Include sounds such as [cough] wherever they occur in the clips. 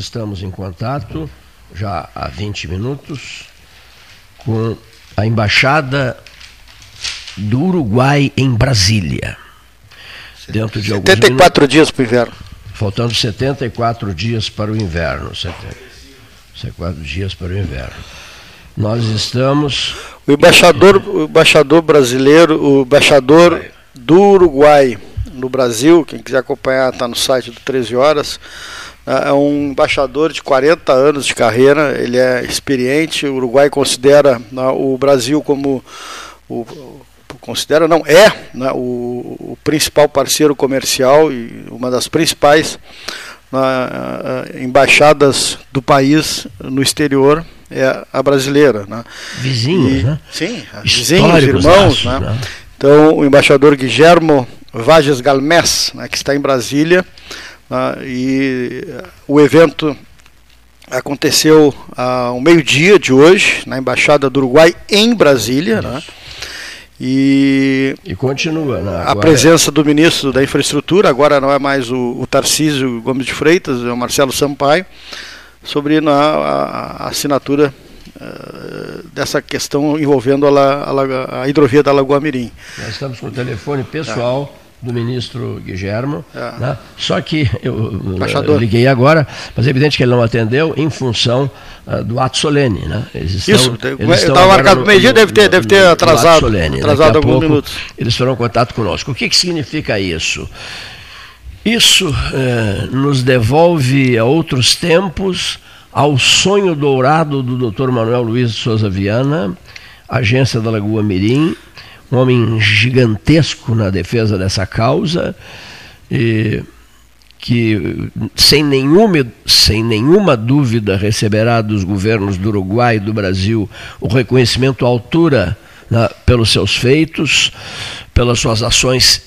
Estamos em contato já há 20 minutos com a embaixada do Uruguai em Brasília. Dentro de 74 dias para o inverno. Faltando 74 dias para o inverno. 74 dias para o inverno. Nós estamos. O embaixador, o embaixador brasileiro, o embaixador do Uruguai no Brasil, quem quiser acompanhar está no site do 13 Horas. É um embaixador de 40 anos de carreira, ele é experiente. O Uruguai considera né, o Brasil como o, considera, não é né, o, o, principal parceiro comercial e uma das principais né, embaixadas do país no exterior é a brasileira. Né. Vizinhos, e, né? Sim, vizinhos, irmãos. Né? né? Então, o embaixador Guillermo Vages Galmés, né, que está em Brasília, né, e o evento aconteceu ao meio-dia de hoje, na Embaixada do Uruguai, em Brasília. Né, e, e continua. Né? A presença do ministro da Infraestrutura, agora não é mais o, o Tarcísio Gomes de Freitas, é o Marcelo Sampaio, sobre a, a, a assinatura uh, dessa questão envolvendo a, a, a, hidrovia da Lagoa Mirim. Nós estamos com o telefone pessoal. É do ministro Guilhermo. É. Né? Só que eu, eu, liguei agora, mas é evidente que ele não atendeu em função uh, do ato solene. Né? Eles estão, Isso, estava marcado meio-dia, deve ter, deve ter atrasado, solene. atrasado alguns minutos. Eles farão contato conosco. O que, que significa isso? Isso eh, nos devolve a outros tempos, ao sonho dourado do Dr. Manuel Luiz de Souza Viana, agência da Lagoa Mirim, um homem gigantesco na defesa dessa causa, que sem nenhuma, sem nenhuma dúvida receberá dos governos do Uruguai e do Brasil o reconhecimento à altura né, pelos seus feitos, pelas suas ações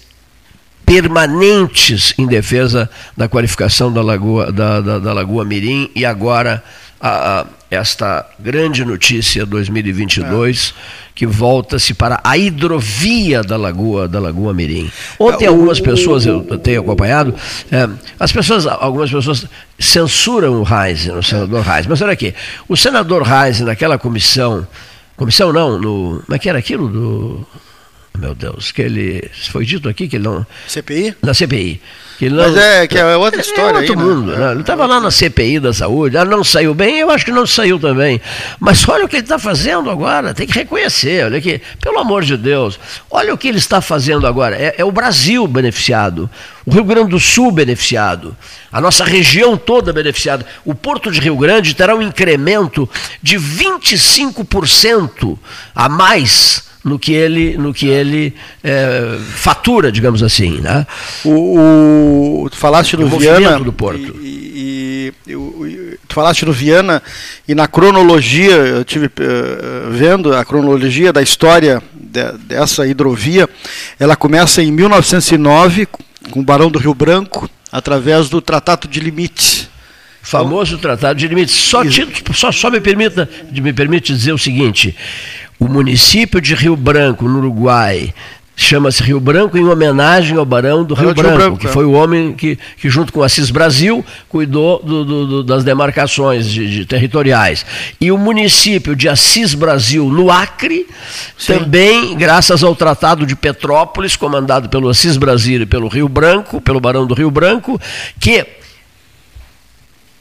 permanentes em defesa da qualificação da Lagoa, da, da, da Lagoa Mirim e agora a, esta grande notícia 2022 é. que volta-se para a hidrovia da Lagoa da Lagoa Mirim. Ontem é, algumas pessoas eu tenho acompanhado, é, as pessoas, algumas pessoas censuram o Reis, o senador Reis. Mas olha aqui, o senador Reis naquela comissão, comissão não, no, como é que era aquilo do meu Deus, que ele foi dito aqui que ele não CPI? Na CPI que não, Mas é que é outra história. É outro aí, né? mundo. Né? Ele estava lá na CPI da saúde, ela não saiu bem, eu acho que não saiu também. Mas olha o que ele está fazendo agora, tem que reconhecer. Olha aqui, pelo amor de Deus, olha o que ele está fazendo agora. É, é o Brasil beneficiado, o Rio Grande do Sul beneficiado, a nossa região toda beneficiada. O Porto de Rio Grande terá um incremento de 25% a mais no que ele, no que ele é, fatura, digamos assim. Né? O, o tu falaste no Viana do Porto. E, e, e, tu falaste no Viana e na cronologia, eu tive uh, vendo a cronologia da história de, dessa hidrovia, ela começa em 1909 com o Barão do Rio Branco, através do Tratado de Limites. Famoso Tratado de Limites. Só, só, só me, permita, me permite dizer o seguinte: o município de Rio Branco, no Uruguai, chama-se Rio Branco em homenagem ao Barão do Rio, Rio Branco, Branco, que é. foi o homem que, que, junto com Assis Brasil, cuidou do, do, do, das demarcações de, de territoriais. E o município de Assis Brasil, no Acre, Sim. também, graças ao Tratado de Petrópolis, comandado pelo Assis Brasil e pelo Rio Branco, pelo Barão do Rio Branco, que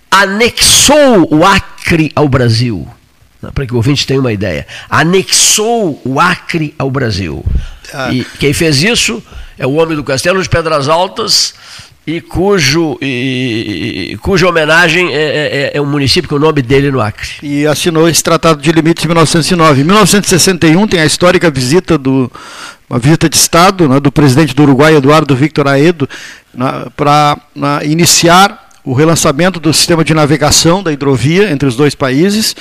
anexou o Acre ao Brasil para que o ouvinte tenha uma ideia, anexou o Acre ao Brasil. Ah. E quem fez isso é o homem do Castelo de Pedras Altas, e cujo e, cuja homenagem é, é, é, é, um município com o nome dele no Acre. E assinou esse Tratado de Limites em 1909. Em 1961 tem a histórica visita do uma visita de Estado né, do presidente do Uruguai, Eduardo Victor Aedo, para iniciar o relançamento do sistema de navegação da hidrovia entre os dois países.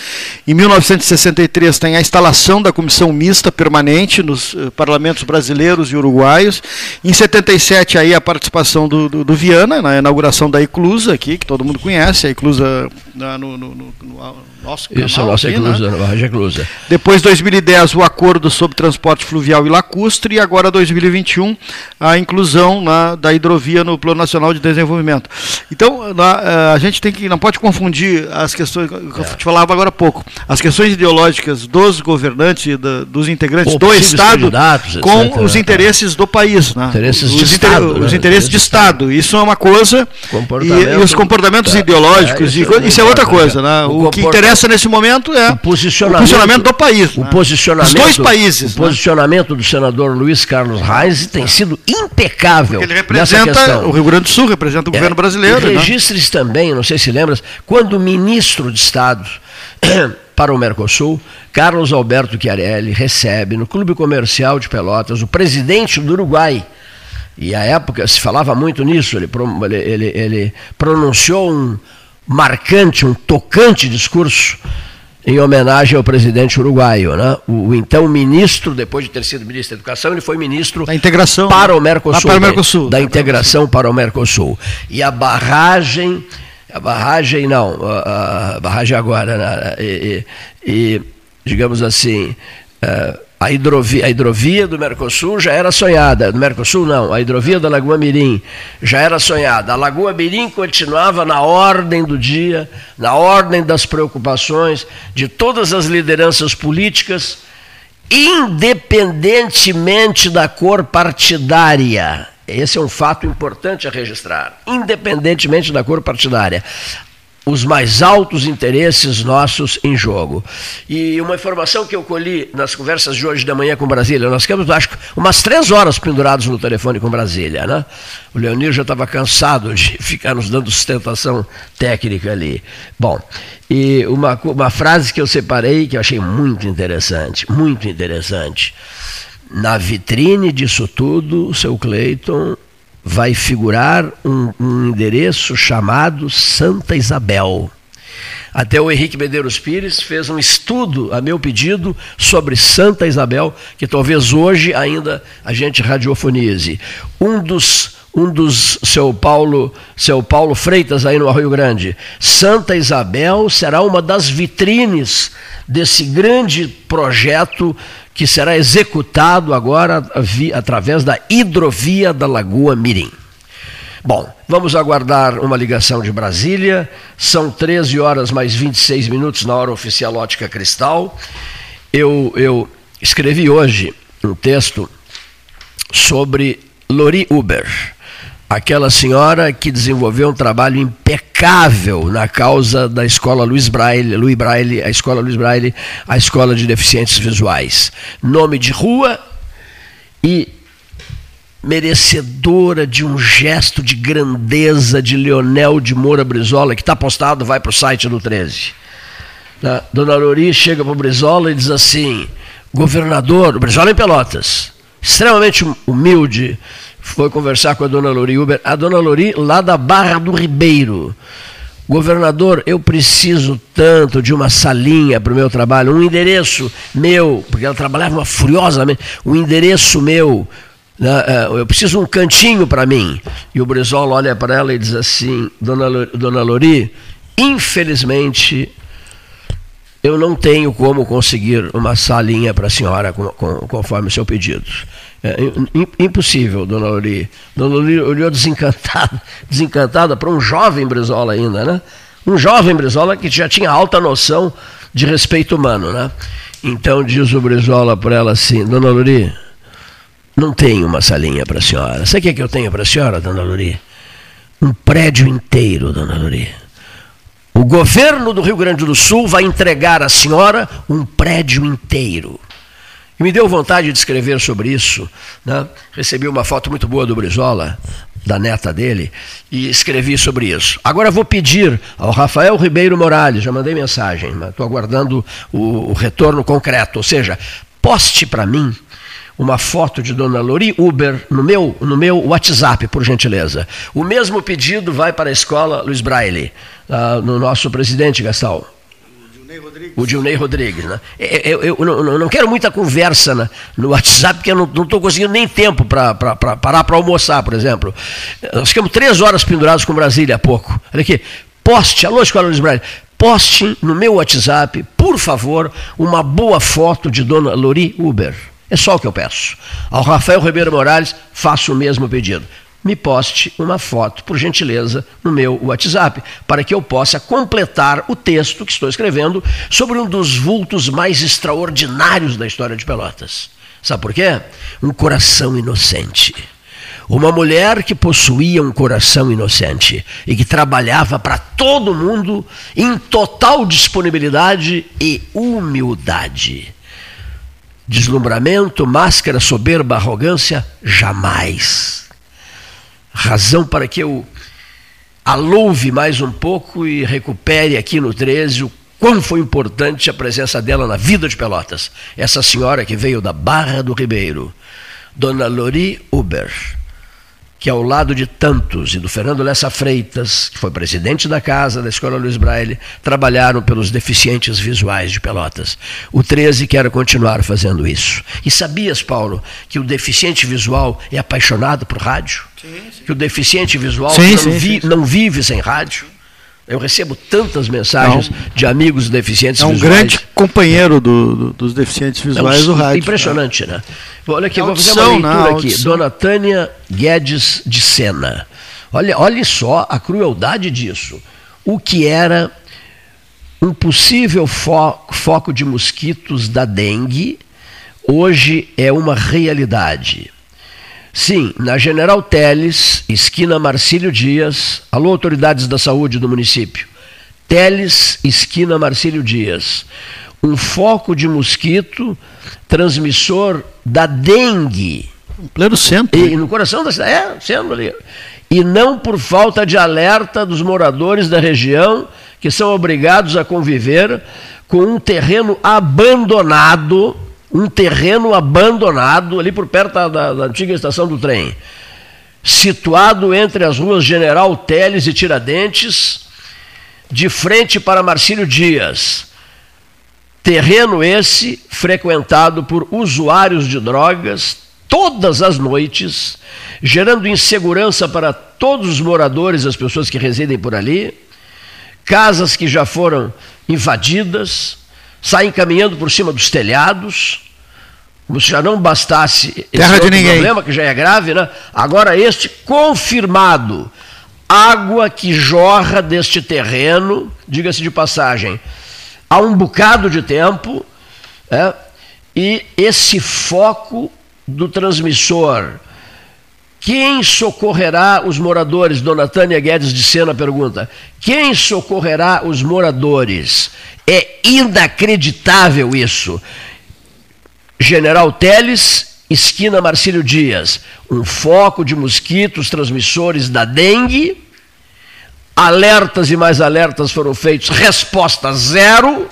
Em 1963 tem a instalação da comissão mista permanente nos uh, parlamentos brasileiros e uruguaios. Em 77 aí a participação do, do, do, Viana na inauguração da Eclusa aqui, que todo mundo conhece, a Eclusa no, no, no, no nosso canal. Isso, a nossa aqui, Eclusa, né? Barragem Eclusa. Depois 2010 o acordo sobre transporte fluvial e lacustre e agora 2021 a inclusão na, da hidrovia no Plano Nacional de Desenvolvimento. Então, na, eh, a gente tem que não pode confundir as questões que eu te falava agora há pouco, as questões ideológicas dos governantes da, dos integrantes do Estado com etc, os interesses do país, né? Interesses os de inter, Estado, os né? interesses de Estado. Isso é uma coisa e, e, os comportamentos é, ideológicos é, isso, e, isso é outra coisa, né? O, o que interessa nesse momento é o posicionamento, o posicionamento do país, o né? posicionamento, os dois países. O né? posicionamento do senador Luiz Carlos Reis tem sido impecável. Porque ele representa o Rio Grande do Sul, representa o governo é, brasileiro. E né? também, não sei se lembras, quando ministro de Estado [clears throat] para o Mercosul, Carlos Alberto Chiarelli, recebe no Clube Comercial de Pelotas o presidente do Uruguai. E à época se falava muito nisso, ele, ele, ele pronunciou um marcante, um tocante discurso em homenagem ao presidente uruguaio. Né? O, o, então ministro, depois de ter sido ministro da Educação, ele foi ministro da integração para o Mercosul. para o Mercosul. Da, da integração para o Mercosul. E a barragem, a barragem não, a, a barragem agora, né? e, e, e, digamos assim, uh, a hidrovia, a hidrovia do Mercosul já era sonhada. Do Mercosul, não. A hidrovia da Lagoa Mirim já era sonhada. A Lagoa Mirim continuava na ordem do dia, na ordem das preocupações de todas as lideranças políticas, independentemente da cor partidária. Esse é um fato importante a registrar. Independentemente da cor partidária os mais altos interesses nossos em jogo. E uma informação que eu colhi nas conversas de hoje de manhã com Brasília, nós ficamos, acho umas três horas pendurados no telefone com Brasília, né? O Leonir já estava cansado de [laughs] ficar nos dando sustentação técnica ali. Bom, e uma, uma frase que eu separei que eu achei muito interessante, muito interessante. Na vitrine disso tudo, seu Cleiton vai figurar um, um endereço chamado Santa Isabel. Até o Henrique Medeiros Pires fez um estudo, a meu pedido, sobre Santa Isabel, que talvez hoje ainda a gente radiofonize. Um dos, um dos seu Paulo, seu Paulo Freitas aí no Rio Grande. Santa Isabel será uma das vitrines desse grande projeto que será executado agora através da hidrovia da Lagoa Mirim. Bom, vamos aguardar uma ligação de Brasília. São 13 horas mais 26 minutos na hora oficial ótica cristal. Eu, eu escrevi hoje um texto sobre Lori Uber aquela senhora que desenvolveu um trabalho impecável na causa da escola Luiz Braille, Louis Braille, a escola Luiz Braille, a escola de deficientes visuais. Nome de rua e merecedora de um gesto de grandeza de Leonel de Moura Brizola, que está postado, vai para o site do 13. Dona Lori chega para o Brizola e diz assim: governador, o Brizola em Pelotas, extremamente humilde, foi conversar com a dona Lori Uber, a dona Lori lá da Barra do Ribeiro. Governador, eu preciso tanto de uma salinha para o meu trabalho, um endereço meu, porque ela trabalhava furiosamente, um endereço meu, né, é, eu preciso um cantinho para mim. E o Brizola olha para ela e diz assim: Dona dona Lori, infelizmente eu não tenho como conseguir uma salinha para a senhora conforme o seu pedido. É, impossível, dona Lori. Dona Lori olhou desencantada, [laughs] desencantada para um jovem Brizola ainda, né? Um jovem Brizola que já tinha alta noção de respeito humano, né? Então diz o Brizola para ela assim, dona Lori, não tenho uma salinha para a senhora. Sabe o que, é que eu tenho para a senhora, dona Lori? Um prédio inteiro, dona Lori. O governo do Rio Grande do Sul vai entregar à senhora um prédio inteiro. E me deu vontade de escrever sobre isso. Né? Recebi uma foto muito boa do Brizola, da neta dele, e escrevi sobre isso. Agora vou pedir ao Rafael Ribeiro Morales, já mandei mensagem, estou aguardando o, o retorno concreto. Ou seja, poste para mim uma foto de Dona Lori Uber no meu, no meu WhatsApp, por gentileza. O mesmo pedido vai para a escola Luiz Braille, uh, no nosso presidente, Gastão. O Dilnei Rodrigues. Né? Eu, eu, eu, não quero muita conversa né, no WhatsApp, porque eu não estou conseguindo nem tempo para parar para almoçar, por exemplo. Nós ficamos três horas pendurados com Brasília há pouco. Olha aqui. Poste, alô, Escola Luiz Braille, poste no meu WhatsApp, por favor, uma boa foto de Dona Lori Uber. É só o que eu peço. Ao Rafael Ribeiro Morales, faço o mesmo pedido. Me poste uma foto, por gentileza, no meu WhatsApp, para que eu possa completar o texto que estou escrevendo sobre um dos vultos mais extraordinários da história de Pelotas. Sabe por quê? Um coração inocente. Uma mulher que possuía um coração inocente e que trabalhava para todo mundo em total disponibilidade e humildade. Deslumbramento, máscara, soberba, arrogância, jamais. Razão para que eu alouve mais um pouco e recupere aqui no 13 o quão foi importante a presença dela na vida de Pelotas. Essa senhora que veio da Barra do Ribeiro, Dona Lori Uber que ao lado de tantos, e do Fernando Lessa Freitas, que foi presidente da casa da Escola Luiz Braille, trabalharam pelos deficientes visuais de Pelotas. O 13 quer continuar fazendo isso. E sabias, Paulo, que o deficiente visual é apaixonado por rádio? Sim, sim. Que o deficiente visual sim, não, vi, não vive sem rádio? Eu recebo tantas mensagens não. de amigos deficientes visuais. É um visuais. grande companheiro do, do, dos deficientes visuais do rádio. Impressionante, né? Olha aqui, é vou fazer uma leitura aqui. Dona Tânia Guedes de Sena. Olha, olha só a crueldade disso. O que era um possível fo foco de mosquitos da dengue, hoje é uma realidade. Sim, na General Teles, esquina Marcílio Dias. Alô, autoridades da saúde do município. Teles, esquina Marcílio Dias. Um foco de mosquito transmissor da dengue. Em pleno centro. E, no coração da cidade. É, centro ali. E não por falta de alerta dos moradores da região que são obrigados a conviver com um terreno abandonado um terreno abandonado ali por perto da, da, antiga estação do trem, situado entre as ruas General Teles e Tiradentes, de frente para Marcílio Dias. Terreno esse frequentado por usuários de drogas todas as noites, gerando insegurança para todos os moradores, as pessoas que residem por ali, casas que já foram invadidas, saem caminhando por cima dos telhados, como se já não bastasse Terra esse de problema, que já é grave, né? Agora este confirmado. Água que jorra deste terreno, diga-se de passagem, há um bocado de tempo, é, e esse foco do transmissor. Quem socorrerá os moradores? Dona Tânia Guedes de Sena pergunta. Quem socorrerá os moradores? É inacreditável isso. General Teles, esquina Marcílio Dias. Um foco de mosquitos transmissores da dengue. Alertas e mais alertas foram feitos, resposta zero.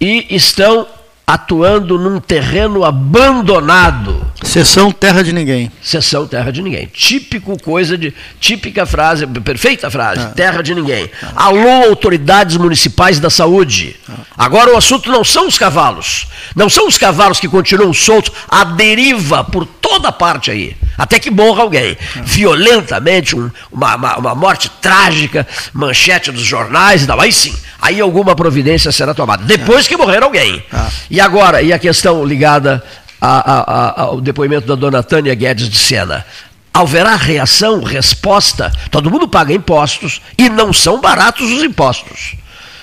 E estão atuando num terreno abandonado. Sessão terra de ninguém. Sessão terra de ninguém. Típico coisa de típica frase, perfeita frase, ah. terra de ninguém. Ah. Alô autoridades municipais da saúde. Ah. Agora o assunto não são os cavalos. Não são os cavalos que continuam soltos à deriva por toda parte aí. Até que morra alguém. Ah. Violentamente, um, uma, uma, uma morte trágica, manchete dos jornais e tal. Aí sim, aí alguma providência será tomada. Depois que morrer alguém. E agora, e a questão ligada a, a, a, ao depoimento da dona Tânia Guedes de Sena? Haverá reação, resposta? Todo mundo paga impostos e não são baratos os impostos.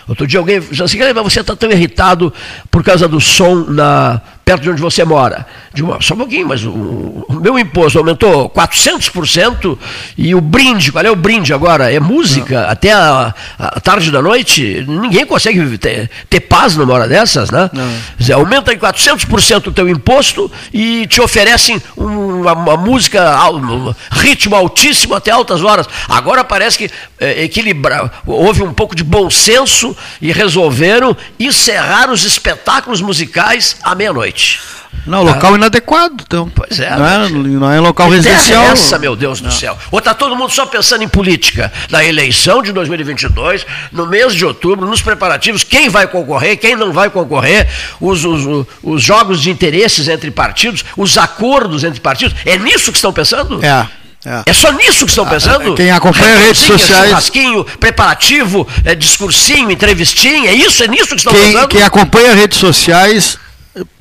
Outro dia alguém disse assim, mas você está tão irritado por causa do som na, perto de onde você mora. Digo, só um pouquinho, mas o, o, meu imposto aumentou 400% e o brinde, qual é o brinde agora? É música, Não. até a, a, tarde da noite, ninguém consegue ter, ter paz numa hora dessas, né? Dizer, aumenta em 400% o teu imposto e te oferecem uma, uma música, um ritmo altíssimo até altas horas. Agora parece que é, equilibrar, houve um pouco de bom senso e resolveram encerrar os espetáculos musicais à meia-noite. Não, local inadequado, então. Pois é. Não é, não é local Que terra residencial. é essa, meu Deus do céu? Ou está todo mundo só pensando em política? Na eleição de 2022, no mês de outubro, nos preparativos, quem vai concorrer, quem não vai concorrer, os, os, os- os jogos de interesses entre partidos, os acordos entre partidos. É nisso que estão pensando? É. É. É só nisso que estão pensando? quem acompanha redes sociais- Churrasquinho, preparativo, é, discursinho, entrevistinha, é isso? É nisso que estão Quem, pensando? quem acompanha redes sociais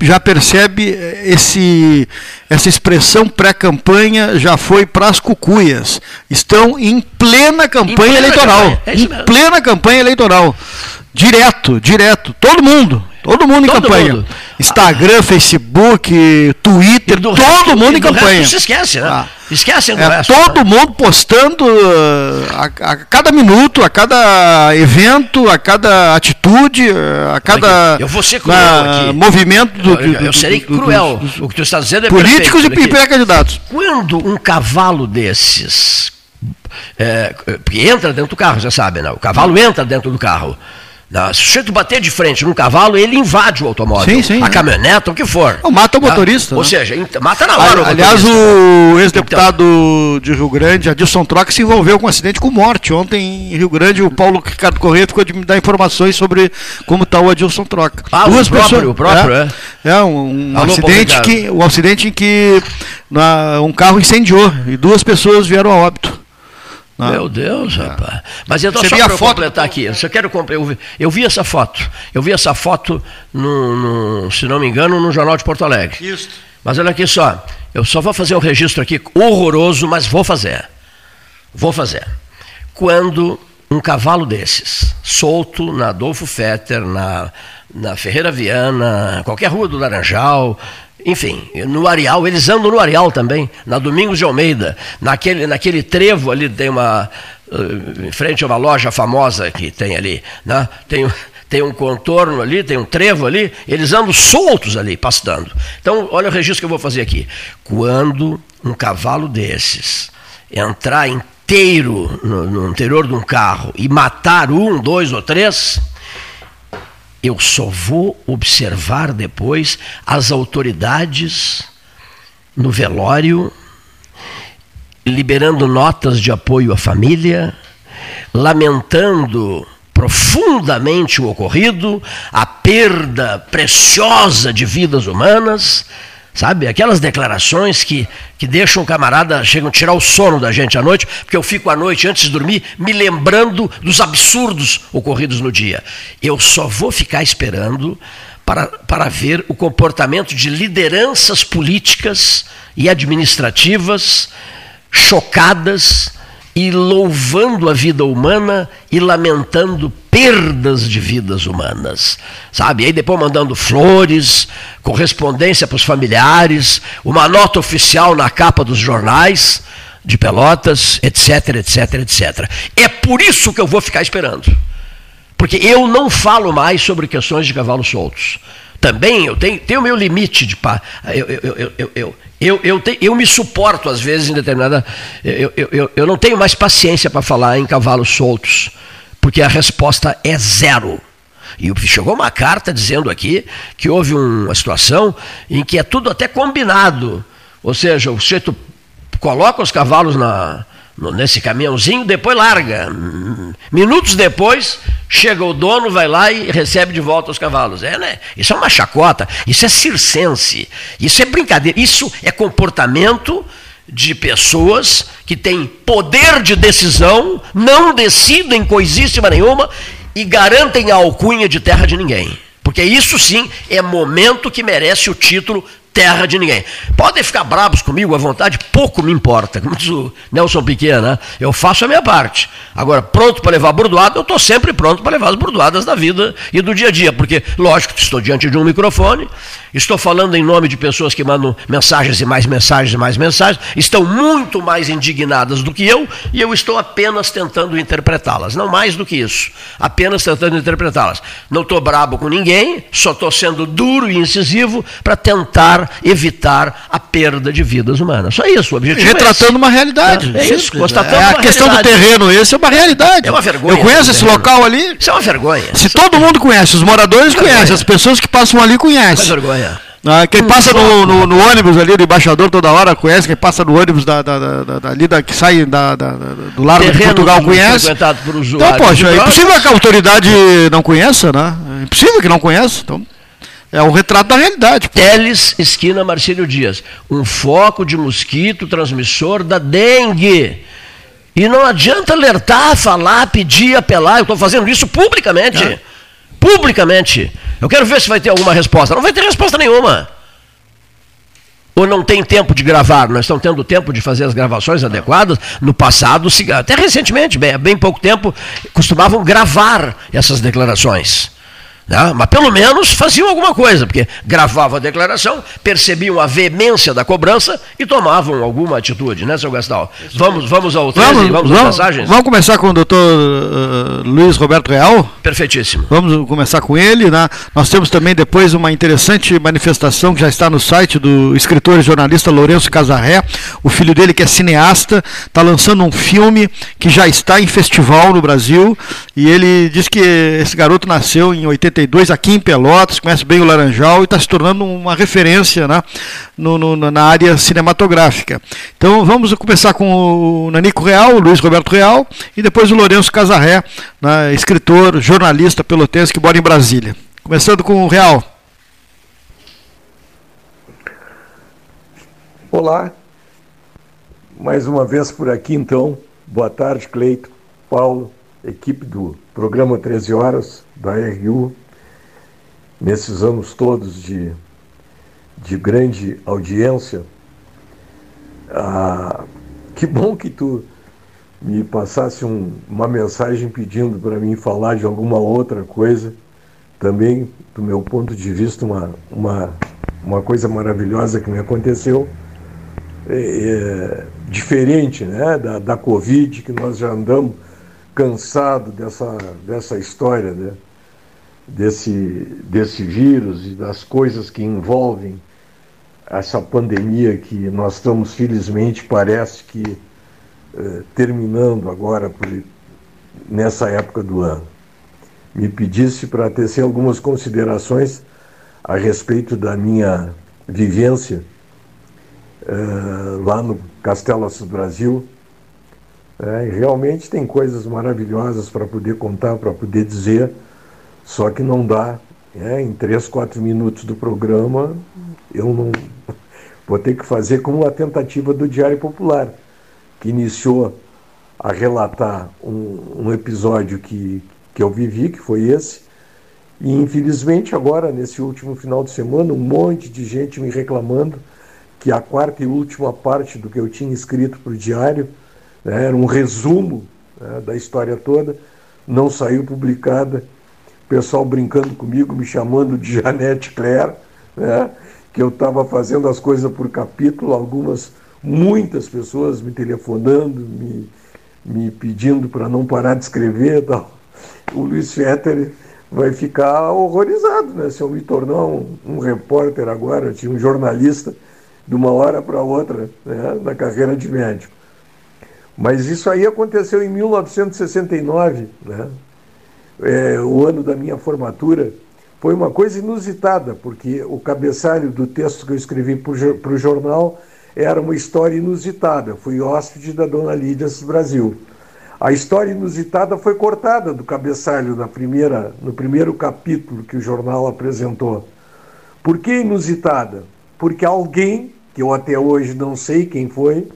já percebe eh, esse, essa expressão pré-campanha já foi para as cucuias. Estão em plena campanha plena eleitoral. campanha, é em plena campanha eleitoral. Direto, direto. Todo mundo. Todo mundo em Todo campanha. mundo. Instagram, Facebook, Twitter, Do todo resto- mundo em campanha. se esquece, né? Ah. Esquecem do É resto. todo mundo postando uh, a, a cada minuto, a cada evento, a cada atitude, uh, a cada Eu vou ser cruel aqui. movimento do, Eu, do- eu serei cruel. o que tu está dizendo é políticos perfeito. e pré-candidatos. Quando um cavalo desses é, entra dentro do carro, você sabe, né? O cavalo entra dentro do carro. Se o sujeito bater de frente num cavalo, ele invade o automóvel. Sim, sim, a é. caminhoneta, o que for. Não, mata o Tá? motorista, Ou né? seja, ent- mata na hora o Aliás, motorista. o ex-deputado de Rio Grande, Adilson Troca, se envolveu com um acidente com morte. Ontem, em Rio Grande, o Paulo Ricardo Corrêa ficou de me dar informações sobre como está o Adilson Troca. Ah, o próprio, o próprio, é. É, um, um Alô, acidente que, um acidente em que na- um carro incendiou e duas pessoas vieram a óbito. Ah. Meu Deus, rapaz. Mas então, Você só para completar aqui, eu só quero eu vi, eu vi essa foto. Eu vi essa foto, no, no- se não me engano, no Jornal de Porto Alegre. Isso. Mas olha aqui só, eu só vou fazer um registro aqui horroroso, mas vou fazer. Vou fazer. Quando um cavalo desses, solto na Adolfo Fetter, na, na Ferreira Viana, qualquer rua do Laranjal, enfim, no Areal, eles andam no Areal também, na Domingos de Almeida, naquele, naquele trevo ali tem uma. eh, em frente a uma loja famosa que tem ali, né? tem, tem um contorno ali, tem um trevo ali, eles andam soltos ali, pastando. Então, olha o registro que eu vou fazer aqui. Quando um cavalo desses entrar inteiro no, no interior de um carro e matar um, dois ou três, eu só vou observar depois as autoridades no velório liberando notas de apoio à família, lamentando profundamente o ocorrido, a perda preciosa de vidas humanas, sabe? Aquelas declarações que, que deixam o camarada, chegam a tirar o sono da gente à noite, porque eu fico à noite antes de dormir me lembrando dos absurdos ocorridos no dia. Eu só vou ficar esperando para, para ver o comportamento de lideranças políticas e administrativas chocadas e louvando a vida humana e lamentando perdas de vidas humanas, sabe? Aí depois mandando flores, correspondência para os familiares, uma nota oficial na capa dos jornais de Pelotas, etc, etc, etc. É por isso que eu vou ficar esperando. Porque eu não falo mais sobre questões de cavalos soltos. Também eu tenho, tenho meu limite de. Eu, eu, eu, eu, eu, eu, te- eu me suporto, às vezes, em determinada. Eu, eu, eu, eu não tenho mais paciência para falar em cavalos soltos, porque a resposta é zero. E chegou uma carta dizendo aqui que houve um- uma situação em que é tudo até combinado. Ou seja, o sujeito coloca os cavalos na, nesse caminhãozinho, depois larga. Hum, Minutos depois, chega o dono, vai lá e recebe de volta os cavalos. É, né? Isso é uma chacota, isso é circense, isso é brincadeira, isso é comportamento de pessoas que têm poder de decisão, não decidem coisíssima nenhuma e garantem a alcunha de terra de ninguém. Porque isso sim é momento que merece o título terra de ninguém. Podem ficar bravos comigo à vontade, pouco me importa. [laughs] Como diz o Nelson Piquet, né? Eu faço a minha parte. Agora, pronto para levar burdoada, eu estou sempre pronto para levar as burdoadas da vida e do dia a dia. Porque, lógico, estou diante de um microfone, estou falando em nome de pessoas que mandam mensagens e mais mensagens e mais mensagens, estão muito mais indignadas do que eu, e eu estou apenas tentando interpretá-las. Não mais do que isso. Apenas tentando interpretá-las. Não estou brabo com ninguém, só estou sendo duro e incisivo para tentar evitar a perda de vidas humanas. Só isso, o objetivo Retratando é uma realidade. É isso, constatando É a uma questão do realidade. terreno, esse é uma realidade. É uma vergonha. Eu conheço esse esse terreno. local ali. Isso é uma vergonha. Se todo mundo conhece, os moradores conhecem, as pessoas que passam ali Uma conhecem. vergonha. Ah, quem passa no, no, no, ônibus ali do embaixador toda hora conhece, quem passa no ônibus da, da, da, da ali da, que sai da, do Largo de Portugal conhece. Então, poxa, é impossível que a autoridade não conheça, né? É impossível que não conheça. Então, é um retrato da realidade. Pô. Teles, esquina Marcílio Dias. Um foco de mosquito transmissor da dengue. E não adianta alertar, falar, pedir, apelar. Eu estou fazendo isso publicamente. É. Publicamente. Eu quero ver se vai ter alguma resposta. Não vai ter resposta nenhuma. Ou não tem tempo de gravar? Nós estamos tendo tempo de fazer as gravações adequadas. No passado, até recentemente, bem, bem pouco tempo, costumavam gravar essas declarações. Né? Mas pelo menos faziam alguma coisa, porque gravavam a declaração, percebiam a veemência da cobrança e tomavam alguma atitude, né, seu Gastal? Vamos, vamos ao 13, vamos, vamos, vamos mensagens? Vamos começar com o doutor uh, Luiz Roberto Real? Perfeitíssimo. Vamos começar com ele. Né? Nós temos também depois uma interessante manifestação que já está no site do escritor e jornalista Lourenço Casarré. O filho dele, que é cineasta, está lançando um filme que já está em festival no Brasil. E ele diz que esse garoto nasceu em 80 92 aqui em Pelotas, conhece bem o Laranjal e está se tornando uma referência né, no, no, na área cinematográfica. Então vamos começar com o Nanico Real, o Luiz Roberto Real, e depois o Lourenço Casarré, né, escritor, jornalista pelotense que mora em Brasília. Começando com o Real. Olá, mais uma vez por aqui então. Boa tarde, Cleito, Paulo, equipe do programa 13 Horas da RU nesses anos todos de, de grande audiência. Ah, que bom que tu me passasse um, uma mensagem pedindo para mim falar de alguma outra coisa. Também, do meu ponto de vista, uma, uma, uma coisa maravilhosa que me aconteceu. É, é, diferente né, da, da Covid, que nós já andamos cansados dessa, dessa história. Né? Desse, desse vírus e das coisas que envolvem essa pandemia que nós estamos, felizmente, parece que eh, terminando agora por, nessa época do ano. Me pedisse para tecer algumas considerações a respeito da minha vivência eh, lá no Castelo Assis Brasil. É, realmente tem coisas maravilhosas para poder contar, para poder dizer só que não dá, é, em três, quatro minutos do programa, eu não [laughs] vou ter que fazer como a tentativa do Diário Popular, que iniciou a relatar um, um episódio que, que eu vivi, que foi esse, e infelizmente agora, nesse último final de semana, um monte de gente me reclamando que a quarta e última parte do que eu tinha escrito para o diário, né, era um resumo né, da história toda, não saiu publicada pessoal brincando comigo, me chamando de [laughs] Janete Claire, né? que eu estava fazendo as coisas por capítulo, algumas, muitas pessoas me telefonando, me, me pedindo para não parar de escrever. Tal. O Luiz Fetter vai ficar horrorizado né? se eu me tornar um, um repórter agora, tinha um jornalista de uma hora para outra né? na carreira de médico. Mas isso aí aconteceu em 1969, né? É, o ano da minha formatura, foi uma coisa inusitada, porque o cabeçalho do texto que eu escrevi para o jornal era uma história inusitada. Fui hóspede da Dona Lídia Brasil. A história inusitada foi cortada do cabeçalho na primeira, no primeiro capítulo que o jornal apresentou. Por que inusitada? Porque alguém, que eu até hoje não sei quem foi,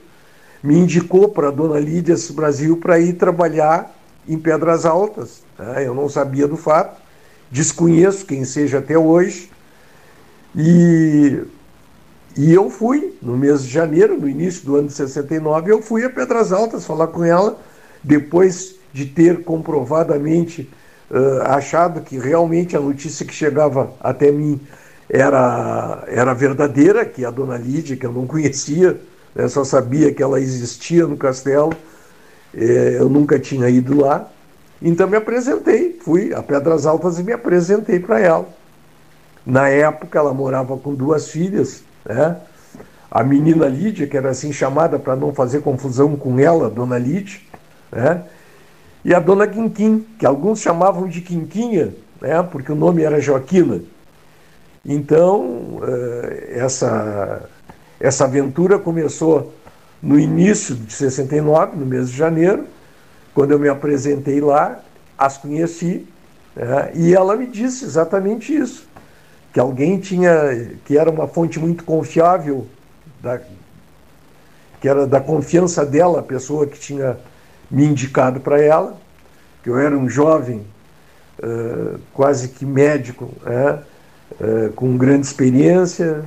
me indicou para a Dona Lídia Brasil para ir trabalhar em Pedras Altas. Né? Eu não sabia do fato, desconheço quem seja até hoje. E, e eu fui, no mês de janeiro, no início do ano de 69, eu fui a Pedras Altas falar com ela, depois de ter comprovadamente uh, achado que realmente a notícia que chegava até mim era, era verdadeira, que a dona Lídia, que eu não conhecia, né, só sabia que ela existia no castelo, é, eu nunca tinha ido lá, então me apresentei, fui a Pedras Altas e me apresentei para ela. Na época ela morava com duas filhas, né? A menina Lídia, que era assim chamada para não fazer confusão com ela, Dona Lídia, né? E a Dona Quinquim, que alguns chamavam de Quinquinha, né? Porque o nome era Joaquina. Então, eh, essa, essa aventura começou no início de 69, no mês de janeiro, quando eu me apresentei lá, as conheci, né, e ela me disse exatamente isso, que alguém tinha, que era uma fonte muito confiável, da, que era da confiança dela, a pessoa que tinha me indicado para ela, que eu era um jovem, uh, quase que médico, né, uh, com grande experiência,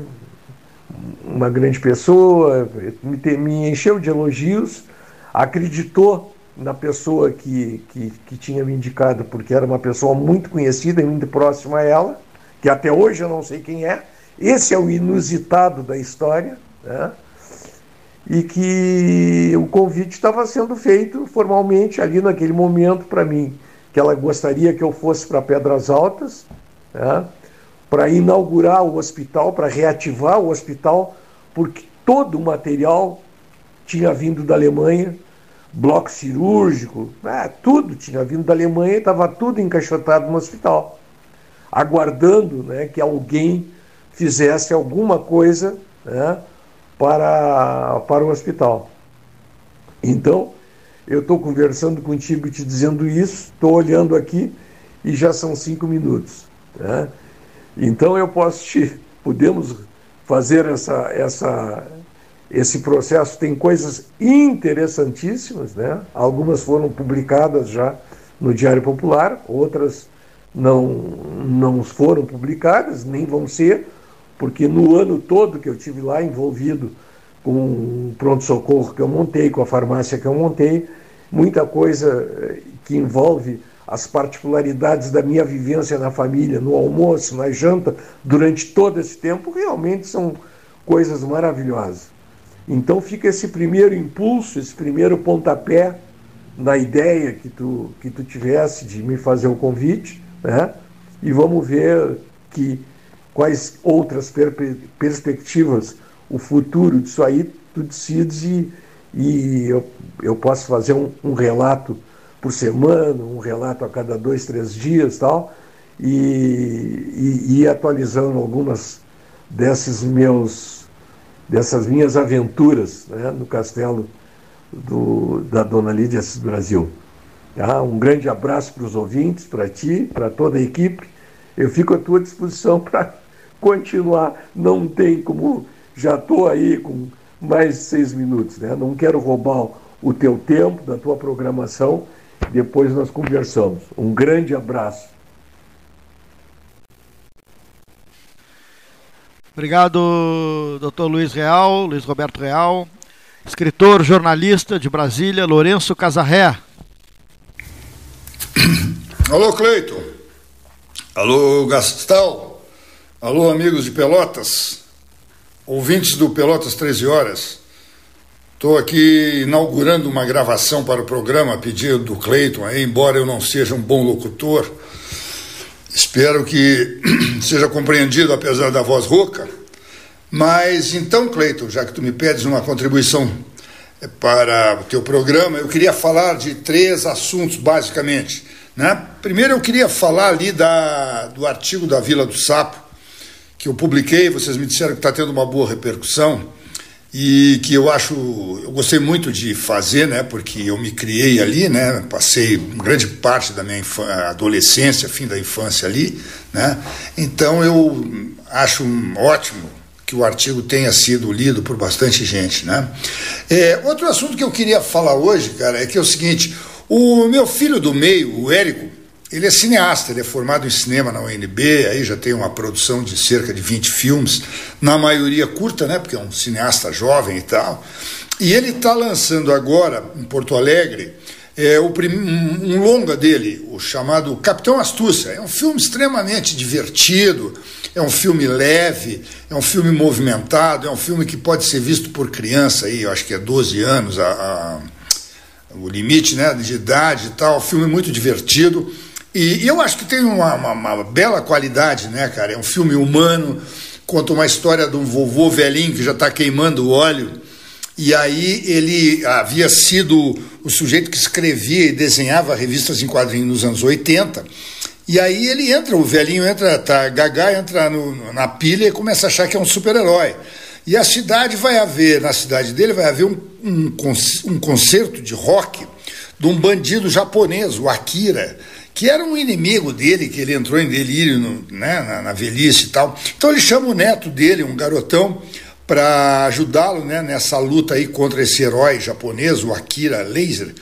uma grande pessoa, me, me encheu de elogios, acreditou na pessoa que, que, que, tinha me indicado, porque era uma pessoa muito conhecida e muito próxima a ela, que até hoje eu não sei quem é. Esse é o inusitado da história, né? e que o convite estava sendo feito formalmente ali naquele momento para mim, que ela gostaria que eu fosse para Pedras Altas, né? para inaugurar o hospital, para reativar o hospital, porque todo o material tinha vindo da Alemanha, bloco cirúrgico, é, tudo tinha vindo da Alemanha e estava tudo encaixotado no hospital, aguardando né, que alguém fizesse alguma coisa né, para, para o hospital. Então, eu estou conversando contigo te dizendo isso, estou olhando aqui e já são cinco minutos. Né? Então eu posso te, podemos fazer essa, essa, esse processo tem coisas interessantíssimas, né? Algumas foram publicadas já no Diário Popular, outras não, não foram publicadas, nem vão ser, porque no ano todo que eu tive lá envolvido com o pronto-socorro que eu montei, com a farmácia que eu montei, muita coisa eh, que envolve as particularidades da minha vivência na família, no almoço, na janta, durante todo esse tempo, realmente são coisas maravilhosas. Então fica esse primeiro impulso, esse primeiro pontapé na ideia que tu, que tu tivesse de me fazer o convite, né? e vamos ver que quais outras per perspectivas o futuro disso aí tu decides e, e eu, eu posso fazer um, um, relato por semana, um relato a cada dois, três dias tal, e, e, e atualizando algumas desses meus dessas minhas aventuras né, no castelo do, da Dona Lídia Brasil. Tá? Um grande abraço para os ouvintes, para ti, para toda a equipe. Eu fico à tua disposição [laughs] para continuar. Não tem como. Já estou aí com mais seis minutos. Né? Não quero roubar o teu tempo, da tua programação. Depois nós conversamos. Um grande abraço. Obrigado, doutor Luiz Real, Luiz Roberto Real, escritor, jornalista de Brasília, Lourenço Casarré. [coughs] Alô, Cleito. Alô, Gastal. Alô, amigos de Pelotas. Ouvintes do Pelotas 13 Horas. Estou aqui inaugurando uma gravação para o programa a pedido do Cleiton, embora eu não seja um bom locutor Espero que [clears throat] seja compreendido, apesar da voz rouca. Mas então, Cleiton, já que tu me pedes uma contribuição eh, para o teu programa, eu queria falar de três assuntos, basicamente. Né? Primeiro, eu queria falar ali da, do artigo da Vila do Sapo, que eu publiquei, vocês me disseram que está tendo uma boa repercussão e que eu acho, eu gostei muito de fazer, né, porque eu me criei ali, né, passei grande parte da minha adolescência, fim da infância ali, né, então eu acho ótimo que o artigo tenha sido lido por bastante gente, né. É, outro assunto que eu queria falar hoje, cara, é que é o seguinte, o meu filho do meio, o Érico, ele é cineasta, ele é formado em cinema na UNB, aí já tem uma produção de cerca de 20 filmes, na maioria curta, né, porque é um cineasta jovem e tal. E ele está lançando agora, em Porto Alegre, é, o prim... um longa dele, o chamado Capitão Astúcia. É um filme extremamente divertido, é um filme leve, é um filme movimentado, é um filme que pode ser visto por criança, aí, eu acho que é 12 anos a, a, o limite né, de idade e tal. Filme muito divertido e, eu acho que tem uma, uma, uma, bela qualidade, né, cara? É um filme humano, conta uma história de um vovô velhinho que já está queimando o óleo. E aí ele havia sido o sujeito que escrevia e desenhava revistas em quadrinhos nos anos 80. E aí ele entra, o velhinho entra, tá, Gagá entra no, na pilha e começa a achar que é um super-herói. E a cidade vai haver, na cidade dele, vai haver um, um, um concerto de rock de um bandido japonês, o Akira, que era um inimigo dele, que ele entrou em delírio no, né, na, na, velhice e tal. Então ele chama o neto dele, um garotão, para ajudá-lo né, nessa luta aí contra esse herói japonês, o Akira Laser,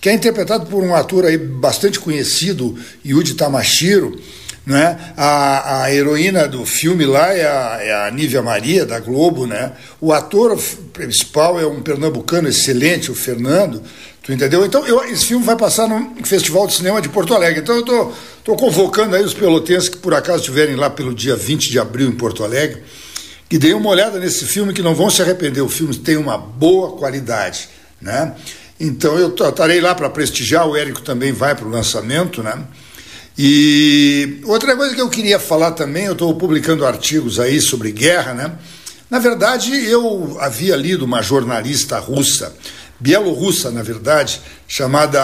que é interpretado por um ator aí bastante conhecido, Yuji Tamashiro. Né? A, a heroína do filme lá é a, é a Nívia Maria, da Globo. Né? O ator principal é um pernambucano excelente, o Fernando. Tu entendeu? Então, eu, esse filme vai passar no Festival de Cinema de Porto Alegre. Então, eu tô, tô convocando aí os pelotenses que por acaso estiverem lá pelo dia 20 de abril em Porto Alegre, que deem uma olhada nesse filme, que não vão se arrepender. O filme tem uma boa qualidade, né? Então, eu estarei lá para prestigiar. O Érico também vai para o lançamento, né? E outra coisa que eu queria falar também, eu estou publicando artigos aí sobre guerra, né? Na verdade, eu havia lido uma jornalista russa bielorrussa, na verdade, chamada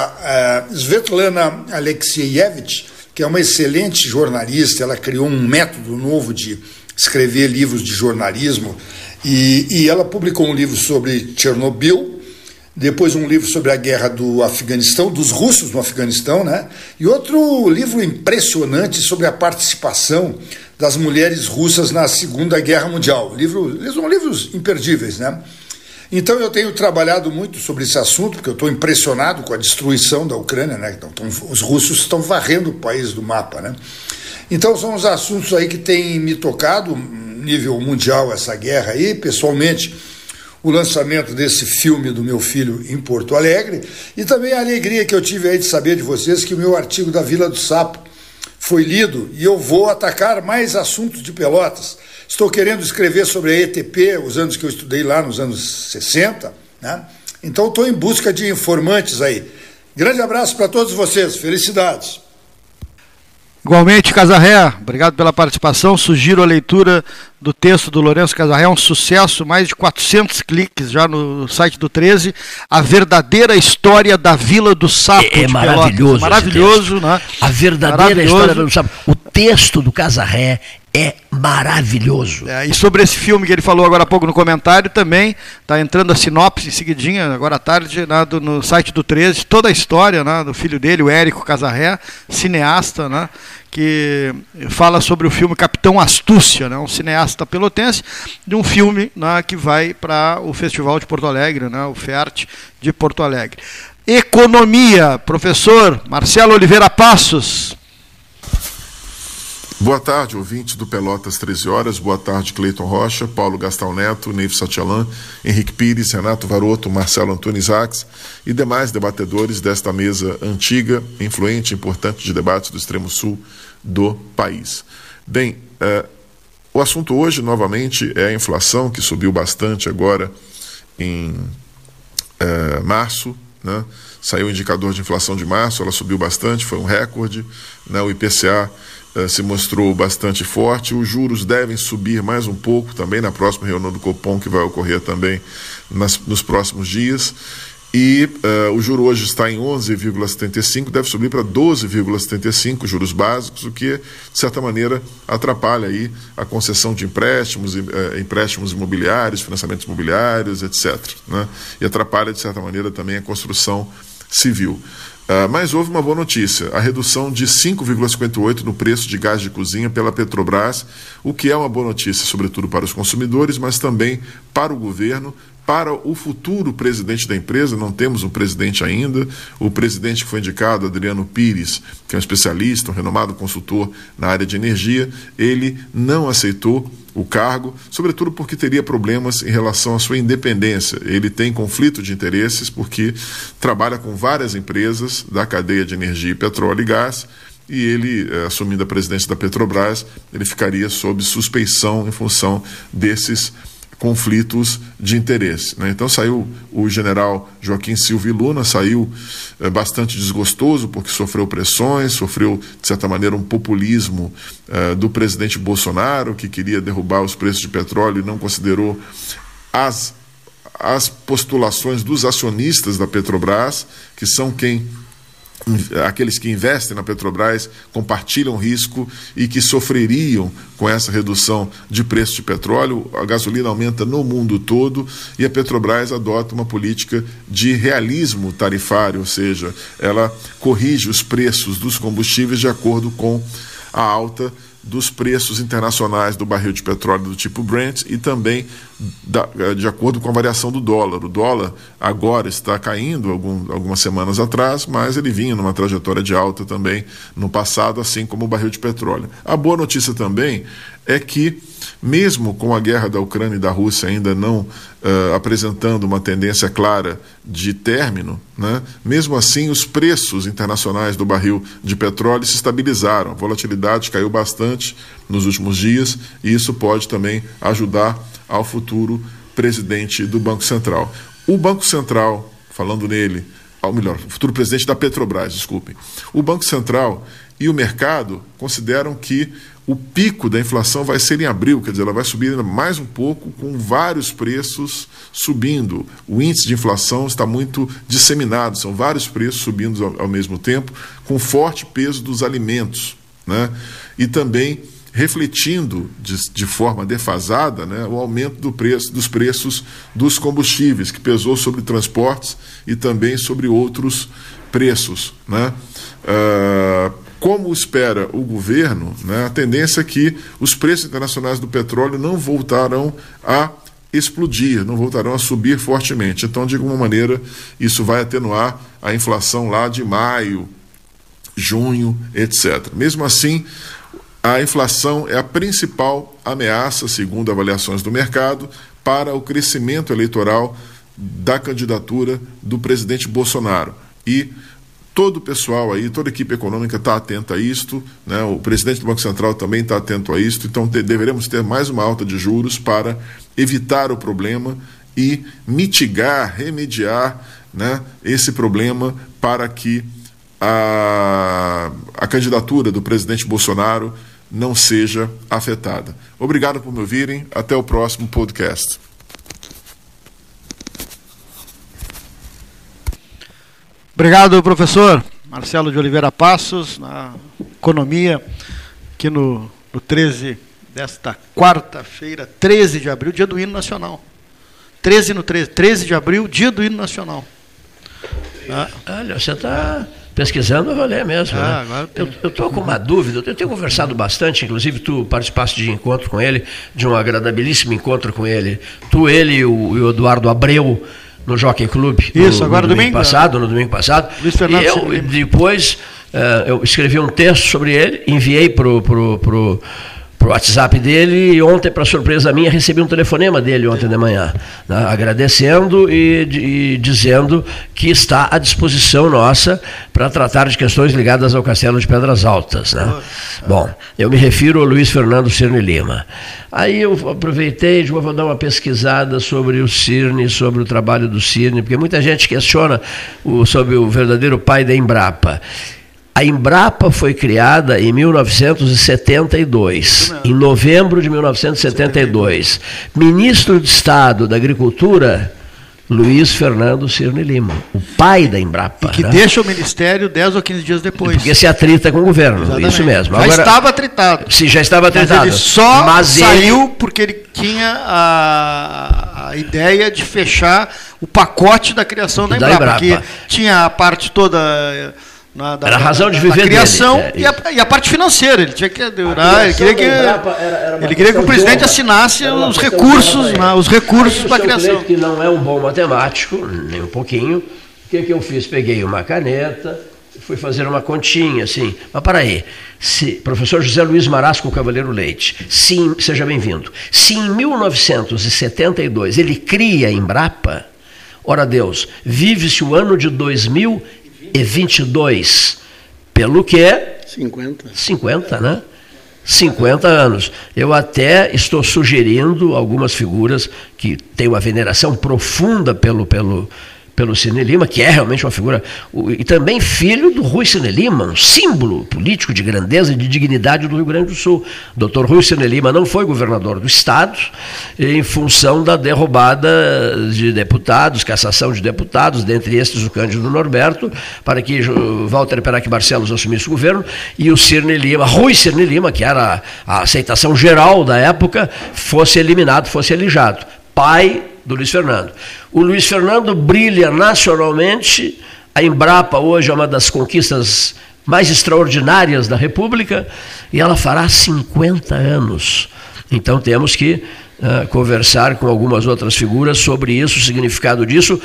uh, Svetlana Alexeyevich, que é uma excelente jornalista. Ela criou um método novo de escrever livros de jornalismo e, e ela publicou um livro sobre Chernobyl, depois um livro sobre a guerra do Afeganistão, dos russos no Afeganistão, né? E outro livro impressionante sobre a participação das mulheres russas na Segunda Guerra Mundial. Livro, são livros imperdíveis, né? Então eu tenho trabalhado muito sobre esse assunto, porque eu estou impressionado com a destruição da Ucrânia, né? Então, os russos estão varrendo o país do mapa, né? Então são os assuntos aí que têm me tocado, nível mundial, essa guerra aí, pessoalmente o lançamento desse filme do meu filho em Porto Alegre e também a alegria que eu tive aí de saber de vocês que o meu artigo da Vila do Sapo foi lido e eu vou atacar mais assuntos de Pelotas. Estou querendo escrever sobre a ETP, os anos que eu estudei lá nos anos 60, né? Então estou em busca de informantes aí. Grande abraço para todos vocês, felicidades. Igualmente, Casarré, obrigado pela participação. Sugiro a leitura do texto do Lourenço Casarré, um sucesso, mais de 400 cliques já no site do 13. A verdadeira história da Vila do Sapo. É, é maravilhoso. Maravilhoso, né? A verdadeira história do Sapo. O texto do Casarré é maravilhoso. É, e sobre esse filme que ele falou agora há pouco no comentário também, está entrando a sinopse em seguidinha, agora à tarde, né, do, no site do 13, toda a história né, do filho dele, o Érico Casarré, cineasta, né, que fala sobre o filme Capitão Astúcia, né, um cineasta pelotense, de um filme né, que vai para o Festival de Porto Alegre, né, o FEART de Porto Alegre. Economia, professor Marcelo Oliveira Passos. Boa tarde, ouvintes do Pelotas 13 Horas. Boa tarde, Cleiton Rocha, Paulo Gastão Neto, Neif Satialan, Henrique Pires, Renato Varoto, Marcelo Antônio Isaacs e demais debatedores desta mesa antiga, influente e importante de debates do extremo sul do país. Bem, eh, o assunto hoje, novamente, é a inflação, que subiu bastante agora em eh, março, né? Saiu o indicador de inflação de março, ela subiu bastante, foi um recorde. Né? O IPCA eh, se mostrou bastante forte. Os juros devem subir mais um pouco também na próxima reunião do Copom, que vai ocorrer também nas, nos próximos dias. E uh, o juro hoje está em 11,75, deve subir para 12,75 juros básicos, o que, de certa maneira, atrapalha aí a concessão de empréstimos, uh, empréstimos imobiliários, financiamentos imobiliários, etc. Né? E atrapalha, de certa maneira, também a construção civil. Uh, mas houve uma boa notícia: a redução de 5,58 no preço de gás de cozinha pela Petrobras, o que é uma boa notícia, sobretudo para os consumidores, mas também para o governo, para o futuro presidente da empresa. Não temos um presidente ainda. O presidente que foi indicado, Adriano Pires, que é um especialista, um renomado consultor na área de energia, ele não aceitou o cargo, sobretudo porque teria problemas em relação à sua independência. Ele tem conflito de interesses porque trabalha com várias empresas da cadeia de energia, petróleo e gás. E ele, eh, assumindo a presidência da Petrobras, ele ficaria sob suspeição em função desses conflitos de interesse. Né? Então saiu o general Joaquim Silva Luna, saiu é, bastante desgostoso porque sofreu pressões, sofreu, de certa maneira, um populismo é, do presidente Bolsonaro, que queria derrubar os preços de petróleo e não considerou as, as postulações dos acionistas da Petrobras, que são quem aqueles que investem na Petrobras compartilham risco e que sofreriam com essa redução de preço de petróleo. A gasolina aumenta no mundo todo e a Petrobras adota uma política de realismo tarifário, ou seja, ela corrige os preços dos combustíveis de acordo com a alta dos preços internacionais do barril de petróleo do tipo Brent e também da, de acordo com a variação do dólar. O dólar agora está caindo algum, algumas semanas atrás, mas ele vinha numa trajetória de alta também no passado, assim como o barril de petróleo. A boa notícia também é que, mesmo com a guerra da Ucrânia e da Rússia ainda não uh, apresentando uma tendência clara de término, né, mesmo assim os preços internacionais do barril de petróleo se estabilizaram. A volatilidade caiu bastante nos últimos dias e isso pode também ajudar ao futuro presidente do Banco Central. O Banco Central, falando nele, ou melhor, o futuro presidente da Petrobras, desculpem. O Banco Central e o mercado consideram que o pico da inflação vai ser em abril, quer dizer, ela vai subir ainda mais um pouco, com vários preços subindo. O índice de inflação está muito disseminado, são vários preços subindo ao, ao mesmo tempo, com forte peso dos alimentos. Né? E também refletindo de, de, forma defasada né, o aumento do preço, dos preços dos combustíveis, que pesou sobre transportes e também sobre outros preços. Né? Uh, como espera o governo, né, a tendência é que os preços internacionais do petróleo não voltarão a explodir, não voltarão a subir fortemente. Então, de alguma maneira, isso vai atenuar a inflação lá de maio, junho, etc. Mesmo assim, a inflação é a principal ameaça, segundo avaliações do mercado, para o crescimento eleitoral da candidatura do presidente Bolsonaro. E todo o pessoal aí, toda a equipe econômica está atenta a isto, né? o presidente do Banco Central também está atento a isto, então te, deveremos ter mais uma alta de juros para evitar o problema e mitigar, remediar né, esse problema para que a, a candidatura do presidente Bolsonaro não seja afetada. Obrigado por me ouvirem, até o próximo podcast. Obrigado, professor Marcelo de Oliveira Passos, na Economia, aqui no, no 13 desta quarta-feira, 13 de abril, dia do hino nacional. 13 no 13, 13 de abril, dia do hino nacional. Ah. Olha, você está pesquisando a valer mesmo. Ah, né? Eu estou com uma dúvida, eu tenho conversado bastante, inclusive tu participaste de encontro com ele, de um agradabilíssimo encontro com ele. Tu, ele e o, e o Eduardo Abreu no Jockey Club. Isso, no, agora no domingo. passado, no domingo passado. Luiz Fernando e eu, depois uh, eu escrevi um texto sobre ele, enviei pro, pro, pro, pro WhatsApp dele e ontem, para surpresa minha, recebi um telefonema dele ontem de manhã, né, agradecendo e, e, dizendo que está à disposição nossa para tratar de questões ligadas ao Castelo de Pedras Altas. Né? Bom, eu me refiro ao Luiz Fernando Cirne Lima. Aí eu aproveitei, de vou dar uma pesquisada sobre o Cirne, sobre o trabalho do Cirne, porque muita gente questiona o, sobre o verdadeiro pai da Embrapa. A Embrapa foi criada em 1972, em novembro de 1972. Ministro de Estado da Agricultura, Luiz Fernando Cirne Lima, o pai da Embrapa. E que né? deixa o ministério 10 ou 15 dias depois. Porque se atrita com o governo, Exatamente. isso mesmo. Já Agora, estava atritado. Se já estava atritado. Mas ele só mas saiu ele... porque ele tinha a, a, ideia de fechar o pacote da criação da Embrapa, da Embrapa. que tinha a parte toda na, da, era a razão de viver a criação dele, é, e, a, e, a, parte financeira. Ele tinha que durar, ele queria que, era, era ele queria que o presidente assinasse os recursos, né, os recursos para a criação. que não é um bom matemático, nem um pouquinho. O que, que eu fiz? Peguei uma caneta, fui fazer uma continha, assim. Mas para aí, se, professor José Luiz Marasco Cavaleiro Leite, sim, seja bem-vindo. Se em 1972 ele cria a Embrapa, ora Deus, vive-se o ano de 2000 e 22. Pelo que? 50. 50, né? 50 anos. Eu até estou sugerindo algumas figuras que têm uma veneração profunda pelo, pelo, pelo Cine Lima, que é realmente uma figura, e também filho do Rui Cine Lima, um símbolo político de grandeza e de dignidade do Rio Grande do Sul. Doutor Rui Cine Lima não foi governador do Estado em função da derrubada de deputados, cassação de deputados, dentre estes o Cândido Norberto, para que Walter Perac Barcelos assumisse o governo, e o Cirne Lima, Rui Cirne Lima, que era a aceitação geral da época, fosse eliminado, fosse alijado. Pai do Luiz Fernando. O Luiz Fernando brilha nacionalmente, a Embrapa hoje é uma das conquistas mais extraordinárias da República e ela fará 50 anos. Então temos que uh, conversar com algumas outras figuras sobre isso, o significado disso,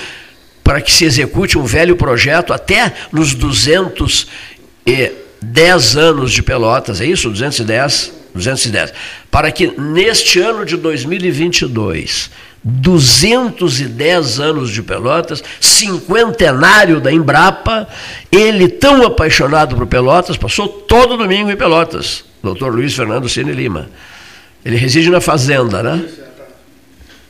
para que se execute um velho projeto até nos 210 anos de Pelotas, é isso? 210? 210. Para que neste ano de 2022 210 anos de Pelotas, cinquentenário da Embrapa, ele tão apaixonado por Pelotas, passou todo domingo em Pelotas, doutor Luiz Fernando Cine Lima. Ele reside na fazenda, né?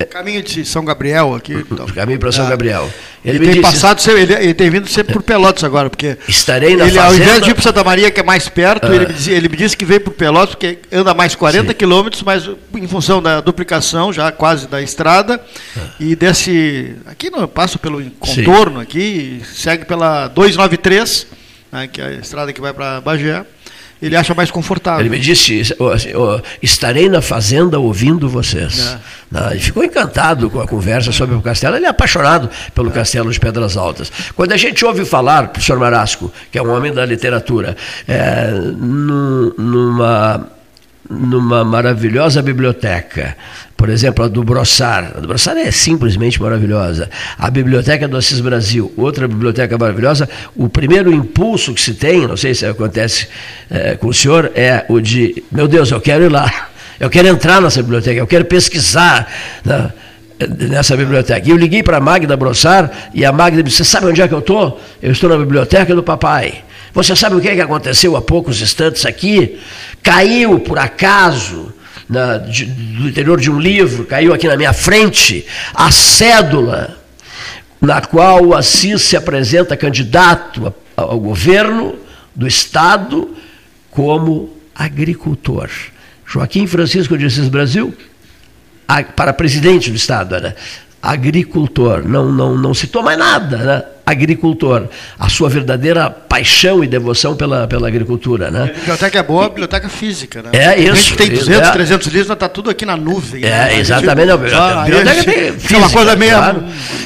Caminho de São Gabriel aqui. Então. Caminho para São é. Gabriel. Ele, ele tem disse, passado, ele, ele, tem vindo sempre por Pelotas agora, porque. Estarei na ele, fazenda. Ao invés de ir para Santa Maria, que é mais perto, ele, me disse, ele me disse que veio por Pelotas, porque anda mais 40 quilômetros, mas em função da duplicação, já quase da estrada, ah. e desce. Aqui não passa pelo contorno, Sim. aqui, segue pela 293, né, que é a estrada que vai para Bagé ele acha mais confortável. Ele me disse: assim, estarei na fazenda ouvindo vocês. É. Ele ficou encantado com a conversa sobre o castelo. Ele é apaixonado pelo é. castelo de Pedras Altas. Quando a gente ouve falar, professor Marasco, que é um homem da literatura, é, numa numa maravilhosa biblioteca, por exemplo, a do Brossard. A do Brossard é simplesmente maravilhosa. A biblioteca do Assis Brasil, outra biblioteca maravilhosa. O primeiro impulso que se tem, não sei se acontece é, com o senhor, é o de: meu Deus, eu quero ir lá, eu quero entrar nessa biblioteca, eu quero pesquisar. Né? nessa biblioteca. E eu liguei para a Magda Brossard e a Magda disse: sabe onde é que eu estou? Eu estou na biblioteca do papai. Você sabe o que, é que aconteceu há poucos instantes aqui? Caiu, por acaso, na, de, do interior de um livro, caiu aqui na minha frente, a cédula na qual o Assis se apresenta candidato ao governo do Estado como agricultor. Joaquim Francisco de Assis Brasil, para presidente do Estado, era agricultor, não, não, não citou mais nada, né? Agricultor, a sua verdadeira paixão e devoção pela, pela agricultura. Né? A biblioteca é boa, a biblioteca física. Né? É isso. A gente tem 200, é, 300 livros, está tudo aqui na nuvem. É, né? exatamente. Gente, a, a biblioteca tem física, uma coisa meio... Claro.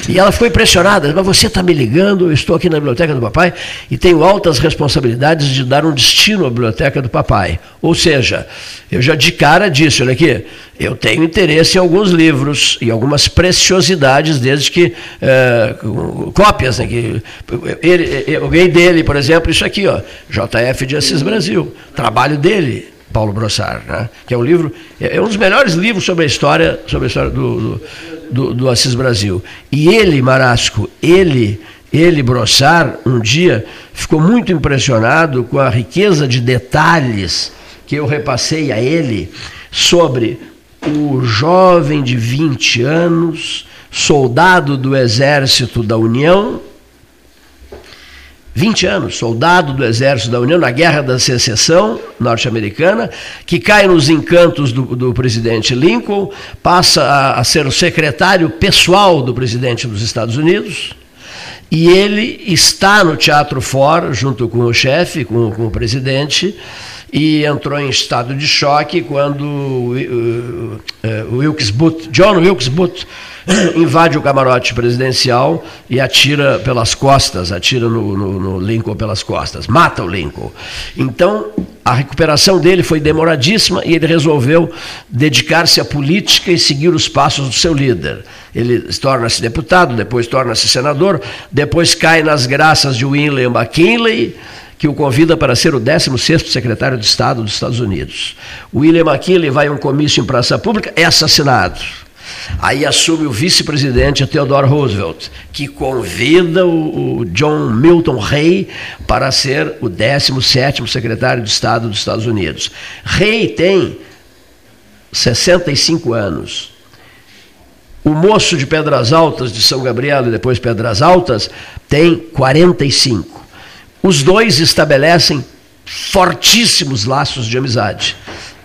E ela ficou impressionada. Mas você está me ligando, eu estou aqui na biblioteca do papai e tenho altas responsabilidades de dar um destino à biblioteca do papai. Ou seja, eu já de cara disse, olha aqui, eu tenho interesse em alguns livros e algumas preciosidades, desde que é, cópias, né, que ele, alguém dele, por exemplo, isso aqui, ó, JF de Assis Brasil, trabalho dele, Paulo Brossard, né, que é um livro, é, é um dos melhores livros sobre a história, sobre a história do, do, do, do Assis Brasil. E ele, Marasco, ele ele, Brossard, um dia ficou muito impressionado com a riqueza de detalhes que eu repassei a ele sobre o jovem de 20 anos, soldado do Exército da União, 20 anos, soldado do Exército da União na Guerra da Secessão norte-americana, que cai nos encantos do, do presidente Lincoln, passa a, a, ser o secretário pessoal do presidente dos Estados Unidos, e ele está no Teatro Ford, junto com o chefe, com, com o presidente, e entrou em estado de choque quando uh, uh, Wilkes Booth, John Wilkes Booth [clears throat] invade o camarote presidencial e atira pelas costas, atira no, no, no Lincoln pelas costas, mata o Lincoln. Então, a recuperação dele foi demoradíssima e ele resolveu dedicar-se à política e seguir os passos do seu líder. Ele torna-se deputado, depois torna-se senador, depois cai nas graças de William McKinley, que o convida para ser o 16º secretário de Estado dos Estados Unidos. William McKinley vai a um comício em praça pública, é assassinado. Aí assume o vice-presidente Theodore Roosevelt, que convida o, John Milton Hay para ser o 17º secretário de Estado dos Estados Unidos. Hay tem 65 anos. O moço de Pedras Altas, de São Gabriel e depois Pedras Altas, tem 45. Os dois estabelecem fortíssimos laços de amizade.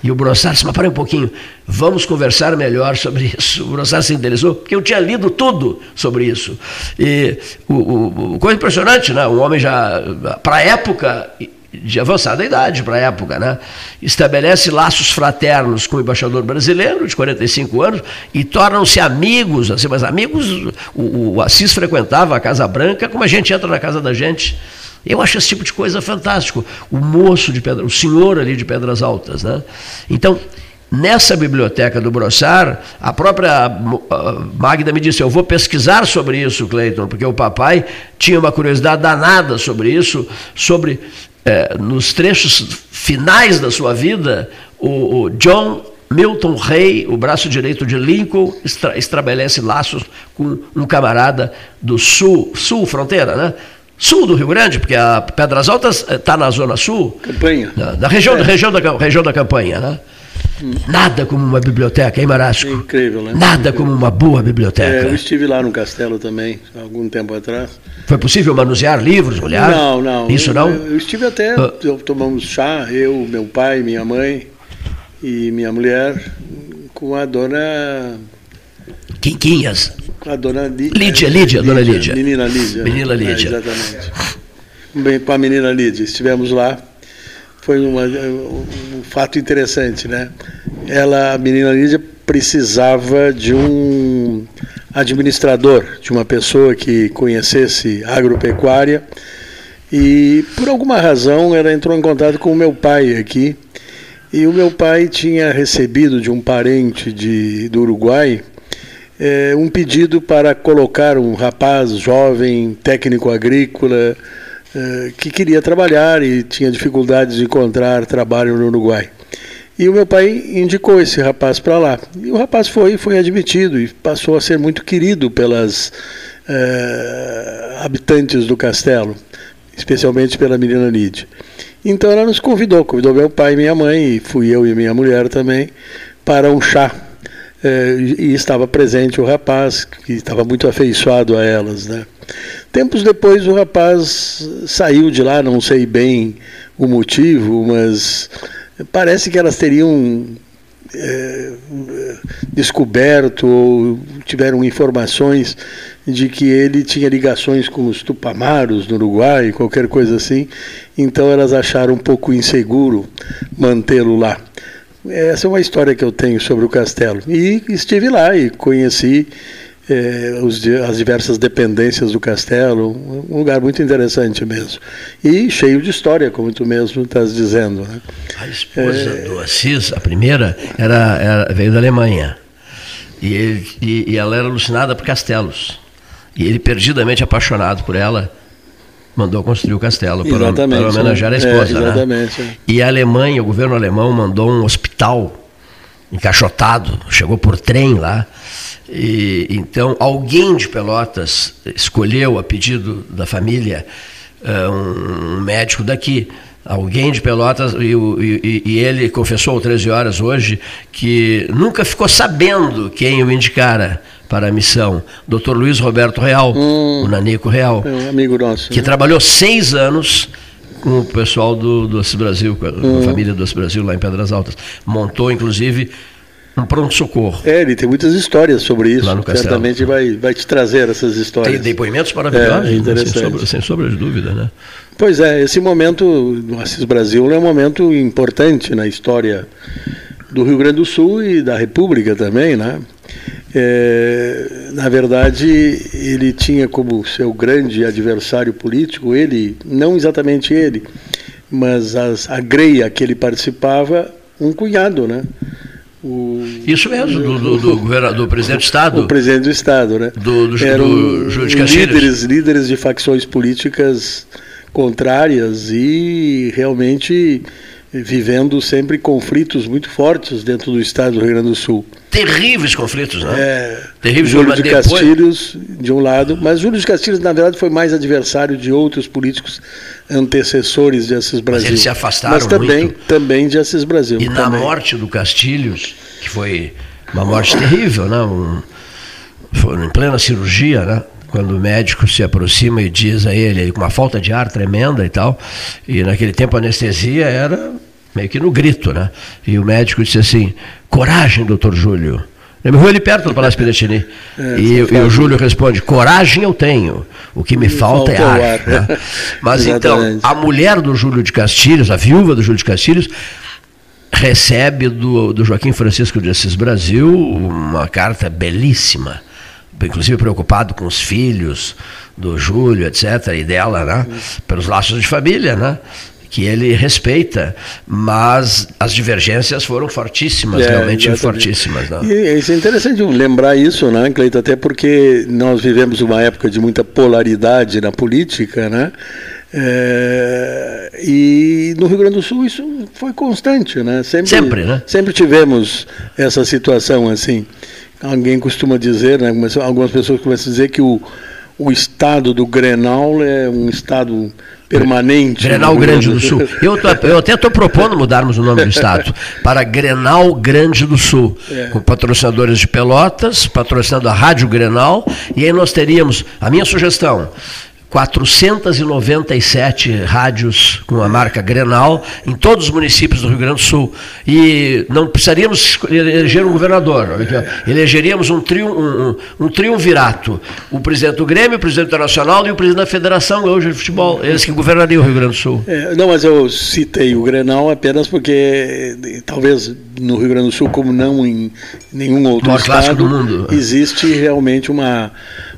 E o Brossard disse, mas para um pouquinho, vamos conversar melhor sobre isso. O Brossard se interessou, porque eu tinha lido tudo sobre isso. E o, o, o coisa impressionante, né? Um homem já, para a época, de avançada idade para a época, né? estabelece laços fraternos com o embaixador brasileiro, de 45 anos, e tornam-se amigos, assim, mas amigos, o, o Assis frequentava a Casa Branca como a gente entra na casa da gente. Eu acho esse tipo de coisa fantástico. O moço de Pedra, o senhor ali de Pedras Altas, né? Então, nessa biblioteca do Brossar, a própria Magda me disse: Eu vou pesquisar sobre isso, Cleiton, porque o papai tinha uma curiosidade danada sobre isso, sobre é, nos trechos finais da sua vida, o, o John Milton Rey, o braço direito de Lincoln, estabelece laços com um camarada do sul, sul fronteira, né? Sul do Rio Grande, porque a Pedras Altas está eh, na zona sul. Campanha. Da, da região, é. da, região, da, região da campanha, né? Hum. Nada como uma biblioteca, hein, Marasco? Incrível, né? Nada como uma boa biblioteca. É, eu estive lá no castelo também, algum tempo atrás. Foi possível manusear livros, olhar? Não, não. Isso não? Eu, eu estive até, ah. tomamos chá, eu, meu pai, minha mãe e minha mulher, com a dona... Quinquinhas. A dona Lídia, Lídia, Lídia, dona Lídia. Menina Lídia. Menina Lídia. É, exatamente. Bem, com a menina Lídia, estivemos lá. Foi uma, um fato interessante, né? Ela, a menina Lídia, precisava de um administrador, de uma pessoa que conhecesse agropecuária. E por alguma razão ela entrou em contato com o meu pai aqui. E o meu pai tinha recebido de um parente de, do Uruguai é, um pedido para colocar um rapaz jovem, técnico agrícola, é, que queria trabalhar e tinha dificuldades de encontrar trabalho no Uruguai. E o meu pai indicou esse rapaz para lá. E o rapaz foi, foi admitido e passou a ser muito querido pelas é, habitantes do castelo, especialmente pela menina Lídia. Então ela nos convidou, convidou meu pai e minha mãe, e fui eu e minha mulher também, para um chá e estava presente o rapaz, que estava muito afeiçoado a elas. Né? Tempos depois, o rapaz saiu de lá, não sei bem o motivo, mas parece que elas teriam é, descoberto ou tiveram informações de que ele tinha ligações com os Tupamaros no Uruguai, qualquer coisa assim, então elas acharam um pouco inseguro mantê-lo lá. Essa é uma história que eu tenho sobre o castelo. E estive lá e conheci é, os, as diversas dependências do castelo, um lugar muito interessante mesmo. E cheio de história, como tu mesmo estás dizendo. Né? A esposa é... do Assis, a primeira, era, era, veio da Alemanha. E, ele, e, e ela era alucinada por castelos. E ele, perdidamente apaixonado por ela, mandou construir o castelo para, para homenagear a esposa. É, exatamente. Né? E a Alemanha, o governo alemão mandou um hospital encaixotado, chegou por trem lá. E, então, alguém de Pelotas escolheu, a pedido da família, eh, um médico daqui. Alguém de Pelotas, e, e, e, ele confessou 13 horas hoje que nunca ficou sabendo quem o indicara para a missão, Dr. Luiz Roberto Real, hum, o Nanico Real, é um amigo nosso, que né? trabalhou seis anos com o pessoal do Doce Brasil, com a, hum. família do Doce Brasil lá em Pedras Altas. Montou, inclusive, um pronto-socorro. É, ele tem muitas histórias sobre isso. Lá no Certamente vai, vai te trazer essas histórias. Tem depoimentos maravilhosos, é, né? sem, sombra, sem sombra de dúvida, né? Pois é, esse momento do Assis Brasil é um momento importante na história do Rio Grande do Sul e da República também, né? É, na verdade, ele tinha como seu grande adversário político, ele, não exatamente ele, mas as, a greia que ele participava, um cunhado, né? O, Isso mesmo, do, do, do, governador, do presidente do Estado. O presidente do Estado, né? Do, do, Eram do líderes, líderes de facções políticas contrárias e realmente vivendo sempre conflitos muito fortes dentro do estado do Rio Grande do Sul. Terríveis conflitos, né? É, Terríveis Júlio de depois... Castilhos, de um lado, mas Júlio de Castilhos, na verdade, foi mais adversário de outros políticos antecessores de Assis Brasil. Mas eles se afastaram Mas também, muito. também de Assis Brasil. E também. na morte do Castilhos, que foi uma morte terrível, né? Um foi em plena cirurgia, né? Quando o médico se aproxima e diz a ele, com uma falta de ar tremenda e tal, e naquele tempo a anestesia era meio que no grito, né? E o médico disse assim: coragem, doutor Júlio. Eu me ali perto do Palácio Piratini. [laughs] É, e, e o Júlio responde: coragem eu tenho, o que me, me falta, é falta, é ar. ar. Né? [laughs] Mas [laughs] então, a mulher do Júlio de Castilhos, a viúva do Júlio de Castilhos, recebe do, do Joaquim Francisco de Assis Brasil uma carta belíssima, inclusive preocupado com os filhos do Júlio, etc., e dela, né? Pelos laços de família, né? Que ele respeita, mas as divergências foram fortíssimas, é, realmente exatamente. fortíssimas. Né? E isso é interessante lembrar isso, né, Cleito, até porque nós vivemos uma época de muita polaridade na política, né? É, e no Rio Grande do Sul isso foi constante, né? Sempre, sempre, né? Sempre tivemos essa situação assim. Alguém costuma dizer, né, algumas pessoas começam a dizer que o, o estado do Grenal é um estado permanente. Grenal Grande do Sul. Eu, tô, eu até estou propondo mudarmos o nome do estado para Grenal Grande do Sul, é. com patrocinadores de Pelotas, patrocinando a Rádio Grenal, e aí nós teríamos, a minha sugestão, 497 rádios com a marca Grenal em todos os municípios do Rio Grande do Sul. E não precisaríamos eleger um governador. Elegeríamos um, triun, um, um triunvirato. O presidente do Grêmio, o presidente internacional e o presidente da Federação hoje de Futebol. Eles que governariam o Rio Grande do Sul. É, não, mas eu citei o Grenal apenas porque talvez no Rio Grande do Sul, como não em nenhum outro estado, existe realmente uma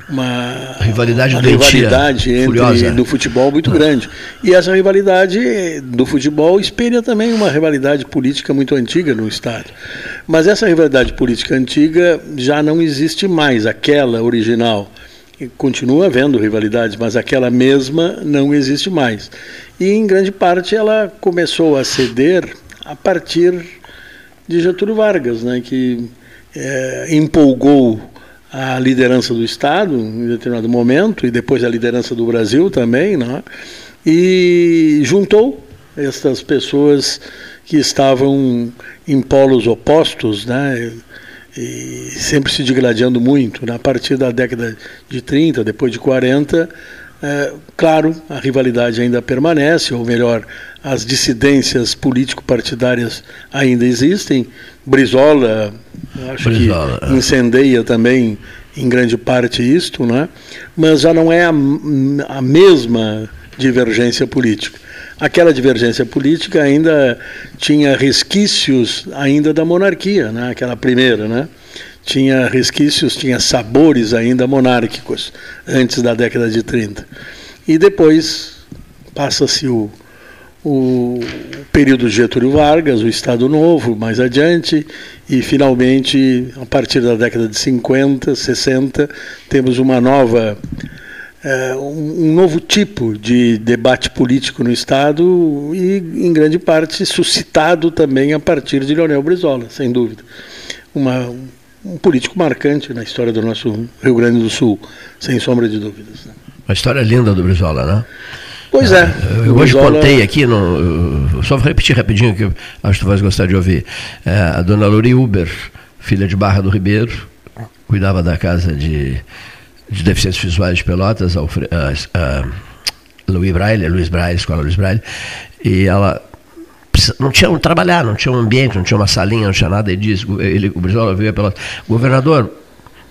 uma rivalidade, uma rivalidade entre furiosa. do futebol muito grande. E essa rivalidade do futebol espelha também uma rivalidade política muito antiga no estado. Mas essa rivalidade política antiga já não existe mais, aquela original. Continua havendo rivalidades, mas aquela mesma não existe mais. E em grande parte ela começou a ceder a partir de Getúlio Vargas, né, que é, empolgou a liderança do Estado em determinado momento, e depois a liderança do Brasil também, né? e juntou estas pessoas que estavam em polos opostos, né? e sempre se digladiando muito. Né? A partir da década de 30, depois de 40, é, claro, a rivalidade ainda permanece, ou melhor, as dissidências político-partidárias ainda existem. Brizola, acho Brizola, que é. incendeia também em grande parte isto, né? mas já não é a, a mesma divergência política. Aquela divergência política ainda tinha resquícios ainda da monarquia, né? aquela primeira, né? Tinha resquícios, tinha sabores ainda monárquicos, antes da década de 30. E depois passa-se o, o período Getúlio Vargas, o Estado Novo, mais adiante, e finalmente, a partir da década de 50, 60, temos uma nova. É, um novo tipo de debate político no Estado e, em grande parte, suscitado também a partir de Leonel Brizola, sem dúvida. Uma, um político marcante na história do nosso Rio Grande do Sul, sem sombra de dúvidas. Né? Uma história linda do Brizola, né? Pois é. Eu hoje Brizola... contei aqui, no, só vou repetir rapidinho, que acho que tu vais gostar de ouvir. É, a dona Luri Uber, filha de Barra do Ribeiro, cuidava da casa de, de deficientes visuais de Pelotas, a, a, a Luiz Braille, Luiz Braille, Escola Luiz Braille, e ela não tinha onde trabalhar, não tinha um ambiente, não tinha uma salinha, não tinha nada. Ele disse, ele, o Brizola veio pela governador,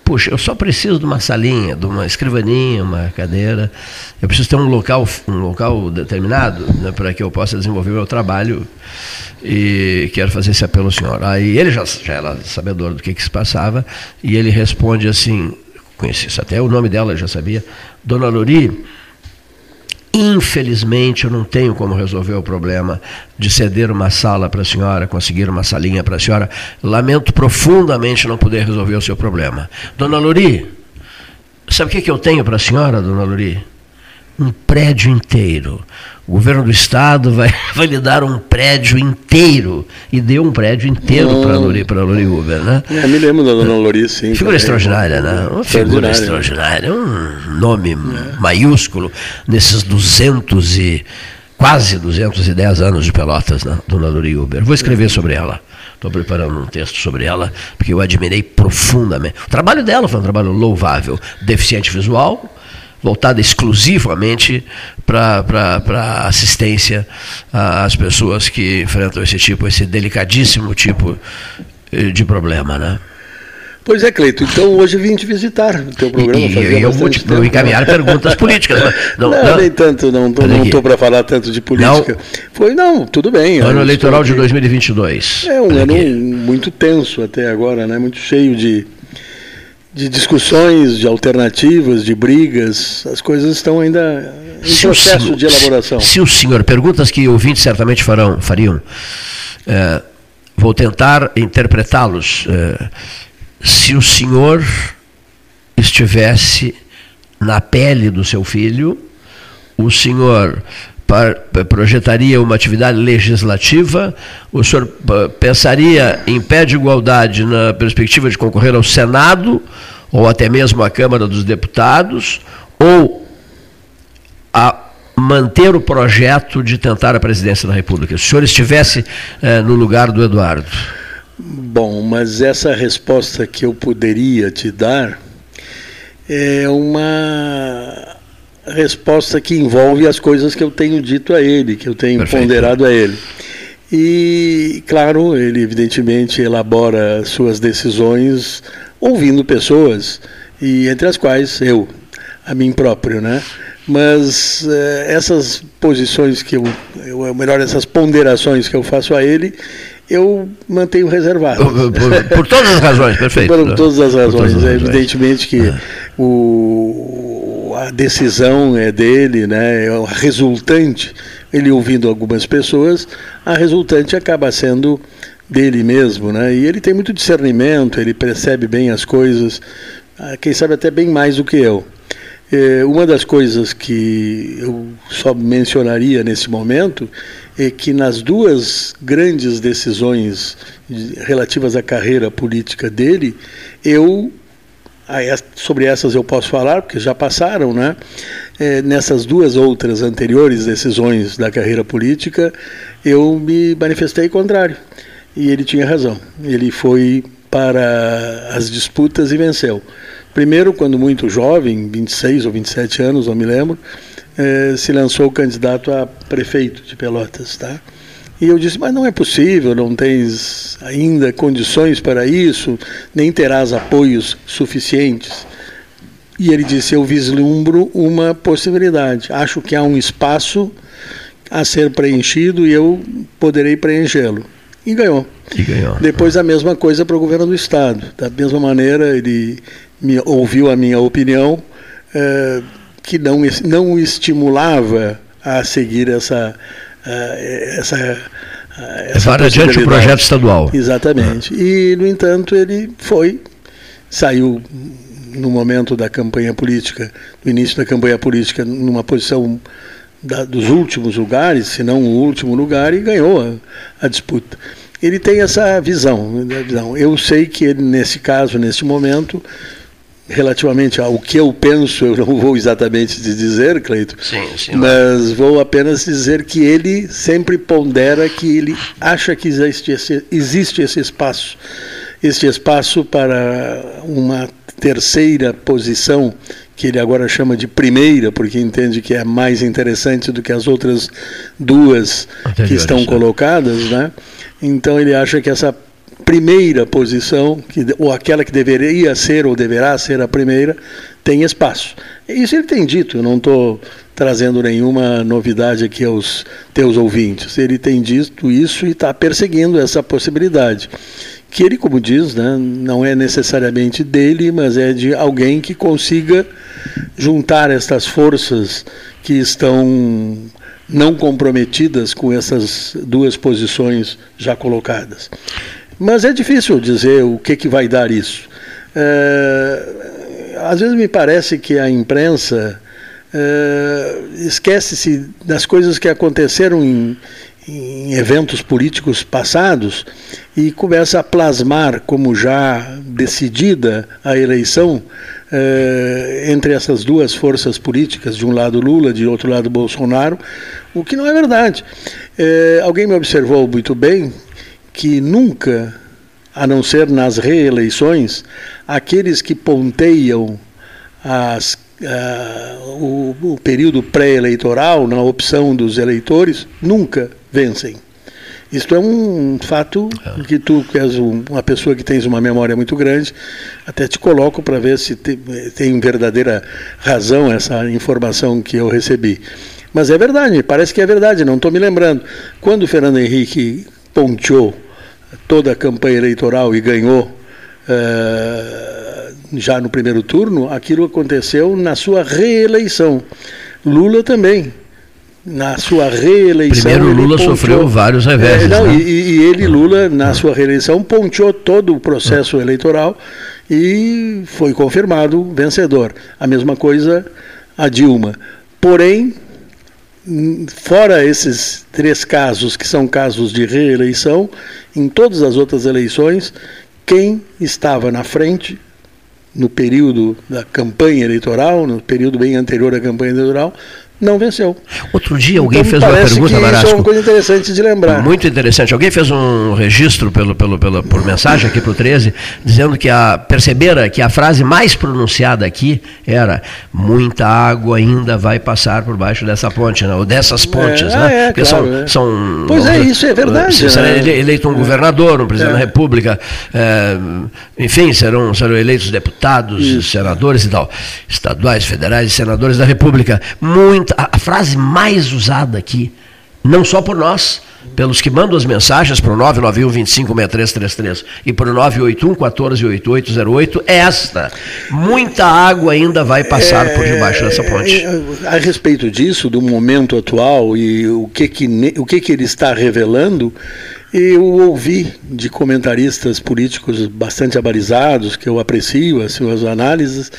puxa, eu só preciso de uma salinha, de uma escrivaninha, uma cadeira. Eu preciso ter um local, um local determinado né, para que eu possa desenvolver meu trabalho e quero fazer esse apelo ao senhor. Aí ele já, já era sabedor do que, que se passava e ele responde assim, conheci até o nome dela, já sabia, Dona Lori, Infelizmente, eu não tenho como resolver o problema de ceder uma sala para a senhora, conseguir uma salinha para a senhora. Lamento profundamente não poder resolver o seu problema. Dona Luri, sabe o que, que eu tenho para a senhora, dona Luri? Um prédio inteiro o governo do estado vai, [laughs] vai lhe dar um prédio inteiro. E deu um prédio inteiro para a Lori, para Lori Uber, né? É, me lembro da dona Lori, sim. Figura também. extraordinária, né? Uma figura extraordinária. Um nome é. maiúsculo nesses 200 e quase 210 anos de Pelotas, né? Dona Lori Uber. Vou escrever sobre ela. Estou preparando um texto sobre ela, porque eu admirei profundamente. O trabalho dela foi um trabalho louvável. Deficiente visual, voltada exclusivamente para assistência às pessoas que enfrentam esse tipo, esse delicadíssimo tipo eh, de problema, né? Pois é, Cleito. Então hoje vim te visitar no teu programa. E, e eu vou te tempo. encaminhar perguntas políticas. [laughs] Não, não, não, nem tanto, não estou para falar tanto de política. Não. Foi, não, tudo bem. Ano eleitoral de 2022. É um ano muito tenso até agora, né? muito cheio de, de discussões, de alternativas, de brigas. As coisas estão ainda em se processo senhor, de elaboração. Se, se, o senhor, perguntas que ouvintes certamente farão, fariam, é, vou tentar interpretá-los. É, se o senhor estivesse na pele do seu filho, o senhor projetaria uma atividade legislativa, o senhor pensaria em pé de igualdade na perspectiva de concorrer ao Senado, ou até mesmo à Câmara dos Deputados, ou a manter o projeto de tentar a presidência da República? Se o senhor estivesse eh, no lugar do Eduardo. Bom, mas essa resposta que eu poderia te dar é uma resposta que envolve as coisas que eu tenho dito a ele, que eu tenho Perfeito. ponderado a ele. E, claro, ele evidentemente elabora suas decisões ouvindo pessoas, e entre as quais eu, a mim próprio, né? Mas eh, essas posições que eu, eu, melhor, essas ponderações que eu faço a ele, eu mantenho reservado. Por, por, por, todas as razões, [laughs] perfeito. por todas as razões. Todas as é evidentemente que é. o, a decisão é dele, né, é a resultante, ele ouvindo algumas pessoas, a resultante acaba sendo dele mesmo. Né, e ele tem muito discernimento, ele percebe bem as coisas, ah, quem sabe até bem mais do que eu. É, uma das coisas que eu só mencionaria nesse momento é que nas duas grandes decisões relativas à carreira política dele, eu sobre essas eu posso falar porque já passaram, né? É, nessas duas outras anteriores decisões da carreira política, eu me manifestei contrário e ele tinha razão. Ele foi para as disputas e venceu. Primeiro, quando muito jovem, 26 ou 27 anos, não me lembro, eh, se lançou candidato a prefeito de Pelotas, tá? E eu disse, mas não é possível, não tens ainda condições para isso, nem terás apoios suficientes. E ele disse, eu vislumbro uma possibilidade, acho que há um espaço a ser preenchido e eu poderei preenchê-lo. E ganhou. E ganhou. Depois a mesma coisa para o governo do Estado. Da mesma maneira, ele me ouviu a minha opinião, eh, que não, não o estimulava a seguir essa. Uh, essa essa adiante o projeto estadual. Exatamente. Uhum. E, no entanto, ele foi, saiu no momento da campanha política, no início da campanha política, numa posição da, dos últimos lugares, se não o último lugar, e ganhou a, a disputa. Ele tem essa visão, visão. Eu sei que ele, nesse caso, nesse momento, relativamente ao que eu penso, eu não vou exatamente te dizer, Cleito, sim, sim, mas vou apenas dizer que ele sempre pondera que ele acha que existe esse, existe esse espaço, este espaço para uma terceira posição que ele agora chama de primeira, porque entende que é mais interessante do que as outras duas que estão colocadas, né? Então ele acha que essa primeira posição, que, ou aquela que deveria ser ou deverá ser a primeira, tem espaço. Isso ele tem dito, eu não estou trazendo nenhuma novidade aqui aos teus ouvintes. Ele tem dito isso e está perseguindo essa possibilidade. Que ele, como diz, né, não é necessariamente dele, mas é de alguém que consiga juntar estas forças que estão não comprometidas com essas duas posições já colocadas. Mas é difícil dizer o que, que vai dar isso. É, às vezes me parece que a imprensa é, esquece-se das coisas que aconteceram em, em eventos políticos passados e começa a plasmar como já decidida a eleição é, entre essas duas forças políticas, de um lado Lula, de outro lado Bolsonaro, o que não é verdade. É, alguém me observou muito bem que nunca, a não ser nas reeleições, aqueles que ponteiam as, uh, o, o período pré-eleitoral na opção dos eleitores nunca vencem. Isto é um fato é. que tu, que és uma pessoa que tens uma memória muito grande, até te coloco para ver se te, tem verdadeira razão essa informação que eu recebi. Mas é verdade, parece que é verdade, não estou me lembrando. Quando o Fernando Henrique ponteou toda a campanha eleitoral e ganhou uh, já no primeiro turno, aquilo aconteceu na sua reeleição. Lula também na sua reeleição. Primeiro Lula ponteou, sofreu vários revés. É, né? e, e, ele, Lula, na sua reeleição, ponteou todo o processo eleitoral e foi confirmado vencedor. A mesma coisa a Dilma. Porém, fora esses três casos, que são casos de reeleição, em todas as outras eleições, quem estava na frente no período da campanha eleitoral, no período bem anterior à campanha eleitoral, não venceu. Outro dia alguém então, fez uma pergunta, Marasco. Isso é uma coisa interessante de lembrar. Muito interessante. Alguém fez um registro pelo, pelo, pelo, por mensagem aqui para o 13, dizendo que a percebera que a frase mais pronunciada aqui era muita água ainda vai passar por baixo dessa ponte, né? ou dessas pontes, é, né? É, Porque claro, são, é. são. Pois é, isso é verdade. Será né? eleito um governador, um presidente da República, é, enfim, serão, serão eleitos deputados, isso. senadores e tal, estaduais, federais e senadores da República. Muito a frase mais usada aqui, não só por nós, pelos que mandam as mensagens para o 991 256333 e para o 981 148808 é esta. Muita água ainda vai passar é, por debaixo dessa ponte. É, a respeito disso, do momento atual e o que, que, o que, que ele está revelando, eu ouvi de comentaristas políticos bastante abalizados, que eu aprecio as suas análises,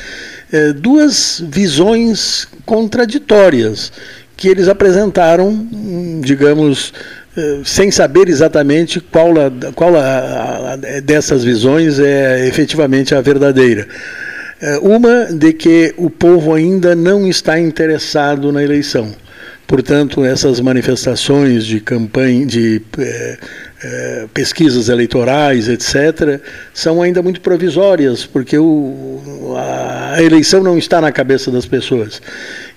é, duas visões contraditórias que eles apresentaram, digamos, é, sem saber exatamente qual, a, qual a, a, dessas visões é efetivamente a verdadeira. É, uma de que o povo ainda não está interessado na eleição. Portanto, essas manifestações de campanha, de é, pesquisas eleitorais, etc., são ainda muito provisórias, porque o, a eleição não está na cabeça das pessoas.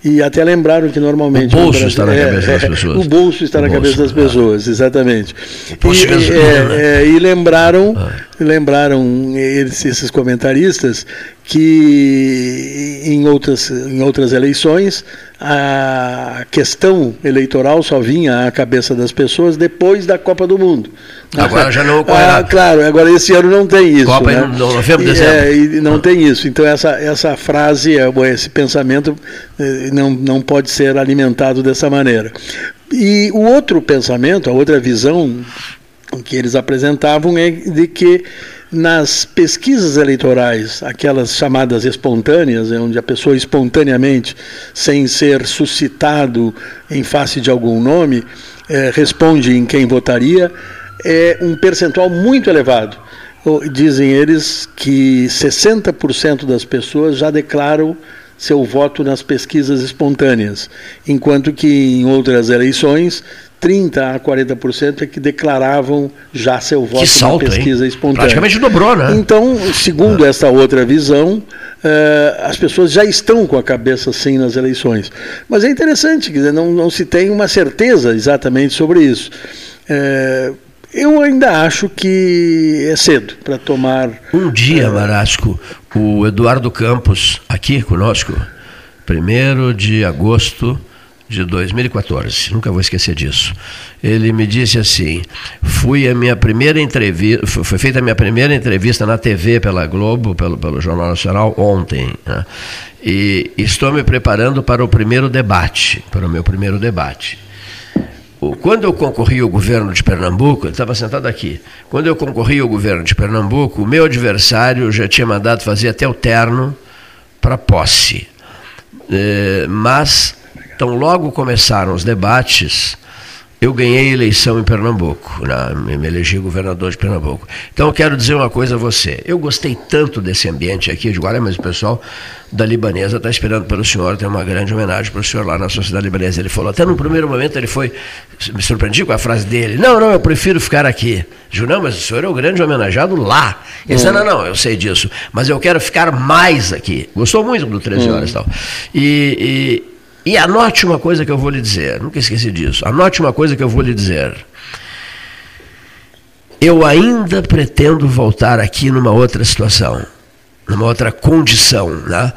E até lembraram que normalmente. O bolso Brasil, está na é, cabeça das pessoas. O bolso está o na bolso, cabeça das pessoas, exatamente. E, é, né? e, lembraram, ah. lembraram eles, esses comentaristas que em outras, em outras eleições a questão eleitoral só vinha à cabeça das pessoas depois da Copa do Mundo. Agora já não ocorrerá. [laughs] Ah, claro, agora esse ano não tem isso. Copa né? em novembro, dezembro. É, e não tem isso. Então essa, essa frase, é, esse pensamento eh, não, não pode ser alimentado dessa maneira. E o outro pensamento, a outra visão que eles apresentavam é de que nas pesquisas eleitorais, aquelas chamadas espontâneas, é onde a pessoa espontaneamente, sem ser suscitado em face de algum nome, é, responde em quem votaria, é um percentual muito elevado. Dizem eles que 60% das pessoas já declaram seu voto nas pesquisas espontâneas, enquanto que em outras eleições 30 a 40% é que declaravam já seu voto salto, na pesquisa hein? espontânea. Praticamente dobrou, né? Então, segundo é. essa outra visão, eh, as pessoas já estão com a cabeça assim nas eleições. Mas é interessante, quer dizer, não, não se tem uma certeza exatamente sobre isso. Eh, eu ainda acho que é cedo para tomar. Um dia, uh, Marasco, o Eduardo Campos, aqui conosco, 1 de agosto de 2014, nunca vou esquecer disso. Ele me disse assim: fui a minha primeira entrevista, foi feita a minha primeira entrevista na TV pela Globo, pelo, pelo Jornal Nacional, ontem. Né? E estou me preparando para o primeiro debate, para o meu primeiro debate. Quando eu concorri ao governo de Pernambuco, ele estava sentado aqui. Quando eu concorri ao governo de Pernambuco, o meu adversário já tinha mandado fazer até o terno para posse. É, mas, então, logo começaram os debates, eu ganhei a eleição em Pernambuco, na, me elegi governador de Pernambuco. Então eu quero dizer uma coisa a você. Eu gostei tanto desse ambiente aqui de Guará, mas o pessoal da Libanesa está esperando pelo senhor, tem uma grande homenagem para o senhor lá na Sociedade Libanesa. Ele falou, até no primeiro momento ele foi, me surpreendi com a frase dele, não, não, eu prefiro ficar aqui. Digo, não, mas o senhor é o grande homenageado lá. Ele disse, não, não, eu sei disso, mas eu quero ficar mais aqui. Gostou muito do 13 horas e tal. E, e anote uma coisa que eu vou lhe dizer, nunca esqueci disso. Anote uma coisa que eu vou lhe dizer. Eu ainda pretendo voltar aqui numa outra situação, numa outra condição. Né?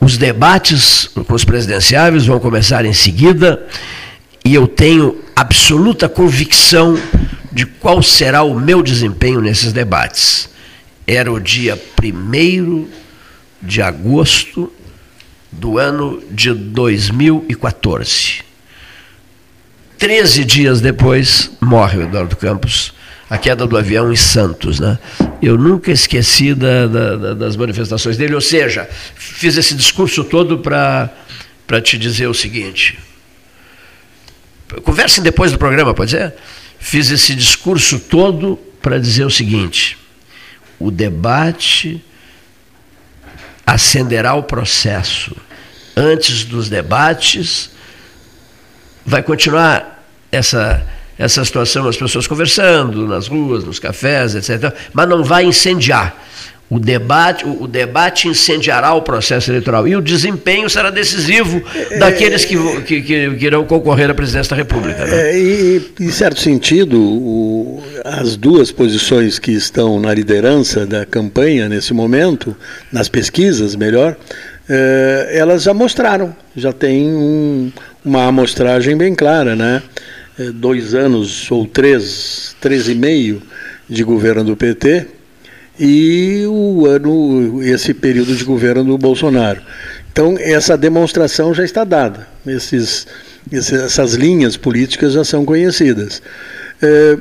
Os debates com os presidenciáveis vão começar em seguida e eu tenho absoluta convicção de qual será o meu desempenho nesses debates. Era o dia 1 de agosto do ano de 2014. Treze dias depois, morre o Eduardo Campos, a queda do avião em Santos. Né? Eu nunca esqueci da, da, das manifestações dele, ou seja, fiz esse discurso todo para te dizer o seguinte. Conversem depois do programa, pode ser? Fiz esse discurso todo para dizer o seguinte: o debate acenderá o processo. Antes dos debates, vai continuar essa, essa situação, as pessoas conversando nas ruas, nos cafés, etc. Mas não vai incendiar. O debate, o, debate incendiará o processo eleitoral e o desempenho será decisivo daqueles que, que, que, que irão concorrer à presidência da República. Né? É, e, em certo sentido, o, as duas posições que estão na liderança da campanha nesse momento, nas pesquisas, melhor, é, elas já mostraram, já tem um, uma amostragem bem clara, né? É, dois anos ou três, três e meio de governo do PT e o ano, esse período de governo do Bolsonaro. Então, essa demonstração já está dada, esses, essas linhas políticas já são conhecidas. É,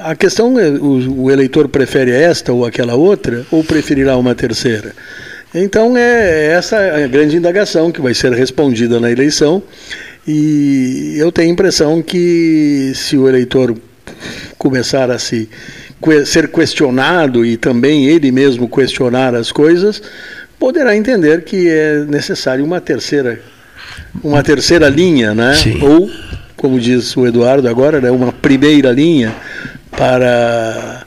a questão é: o, o, eleitor prefere esta ou aquela outra, ou preferirá uma terceira? Então, é essa a grande indagação que vai ser respondida na eleição. E eu tenho a impressão que, se o eleitor começar a se ser questionado e também ele mesmo questionar as coisas, poderá entender que é necessário uma terceira uma terceira linha, né? Sim. Ou, como diz o Eduardo agora, né, uma primeira linha para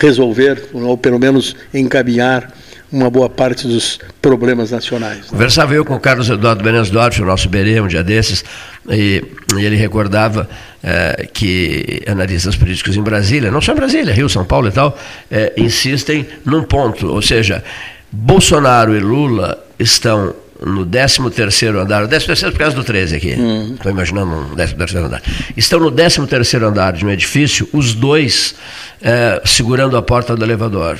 resolver, ou pelo menos encaminhar uma boa parte dos problemas nacionais. Conversava eu com o Carlos Eduardo Benes Duarte, o nosso Berê, um dia desses, e, e ele recordava é, que analistas políticos em Brasília, não só em Brasília, Rio, São Paulo e tal, é, insistem num ponto, ou seja, Bolsonaro e Lula estão no 13 andar, o 13 por causa do 13 aqui, estou imaginando um 13 andar. Estão no 13 andar de um edifício, os dois é, segurando a porta do elevador.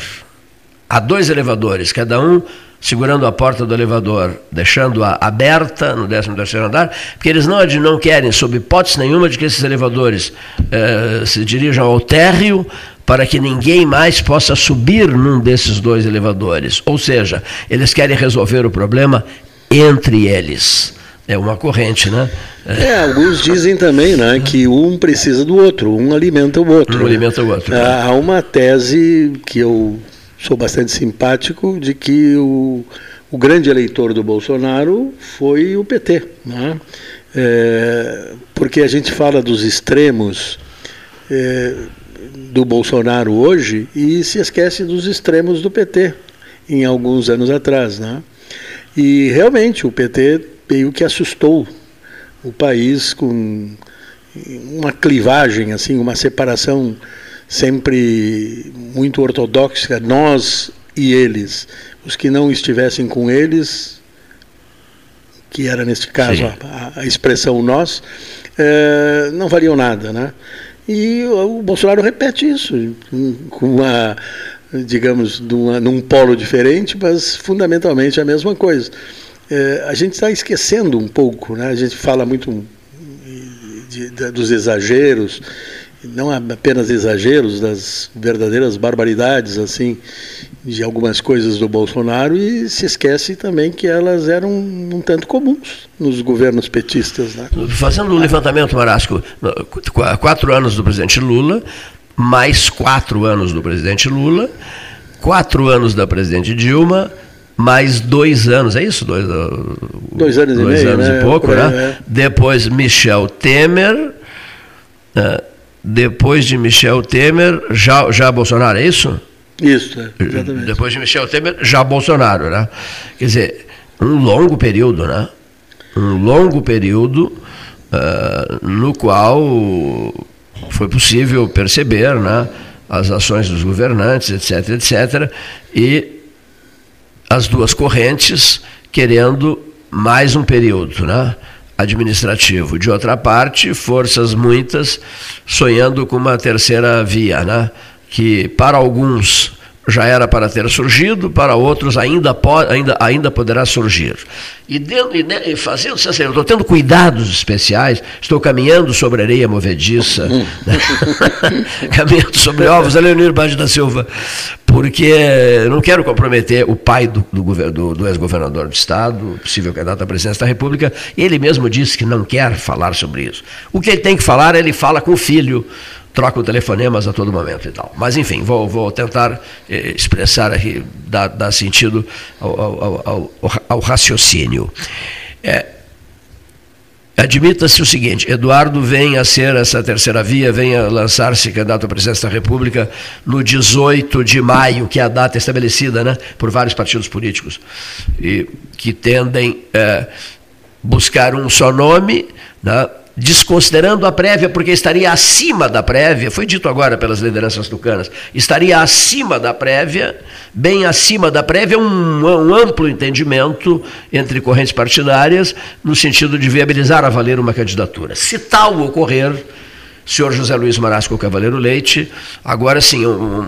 Há dois elevadores, cada um segurando a porta do elevador, deixando-a aberta no 13 andar, porque eles não, não querem, sob hipótese nenhuma, de que esses elevadores eh, se dirijam ao térreo para que ninguém mais possa subir num desses dois elevadores. Ou seja, eles querem resolver o problema entre eles. É uma corrente, né? É, alguns dizem também né, que um precisa do outro, um alimenta o outro. Um alimenta o outro. Há uma tese que eu sou bastante simpático de que o, o grande eleitor do Bolsonaro foi o PT. Né? É, porque a gente fala dos extremos é, do Bolsonaro hoje e se esquece dos extremos do PT em alguns anos atrás. Né? E realmente o PT meio que assustou o país com uma clivagem, assim, uma separação sempre muito ortodoxa, nós e eles. Os que não estivessem com eles, que era neste caso a, a, expressão nós, é, não valiam nada, né? E o Bolsonaro repete isso, com uma, digamos, numa, num polo diferente, mas fundamentalmente a mesma coisa. É, a gente está esquecendo um pouco, né? A gente fala muito de, de, dos exageros não apenas exageros, das verdadeiras barbaridades, assim, de algumas coisas do Bolsonaro e se esquece também que elas eram um tanto comuns nos governos petistas. Né? Fazendo um levantamento, Marasco, quatro anos do presidente Lula, mais quatro anos do presidente Lula, quatro anos da presidente Dilma, mais dois anos, é isso? Dois, dois anos dois e meio, anos né? e pouco, né? né? Depois Michel Temer, uh, depois de Michel Temer, já, já Bolsonaro, é isso? Isso, é, exatamente. Depois de Michel Temer, já Bolsonaro, né? Quer dizer, um longo período, né? Um longo período uh, no qual foi possível perceber, né? As ações dos governantes, etc, etc, e as duas correntes querendo mais um período, né? Administrativo. De outra parte, forças muitas sonhando com uma terceira via, né? que para alguns já era para ter surgido, para outros ainda, pode, ainda, ainda poderá surgir. E, dentro, e fazendo assim, eu estou tendo cuidados especiais, estou caminhando sobre areia movediça, né? [laughs] caminhando sobre ovos, a Leonir Bade da Silva, porque não quero comprometer o pai do, do, do, do ex-governador do Estado, possível candidato à presidência da República, ele mesmo disse que não quer falar sobre isso. O que ele tem que falar, ele fala com o filho, troca telefonemas a todo momento e tal. Mas, enfim, vou, vou tentar eh, expressar aqui, dar, dar sentido ao, ao, ao, ao raciocínio. É, Admita-se o seguinte: Eduardo vem a ser essa terceira via, vem a lançar-se candidato à presidência da República no 18 de maio, que é a data estabelecida né, por vários partidos políticos, e que tendem a é, buscar um só nome, né, desconsiderando a prévia, porque estaria acima da prévia, foi dito agora pelas lideranças tucanas, estaria acima da prévia, bem acima da prévia, um, um, amplo entendimento entre correntes partidárias, no sentido de viabilizar a valer uma candidatura. Se tal ocorrer, senhor José Luiz Marasco Cavaleiro Leite. Agora sim,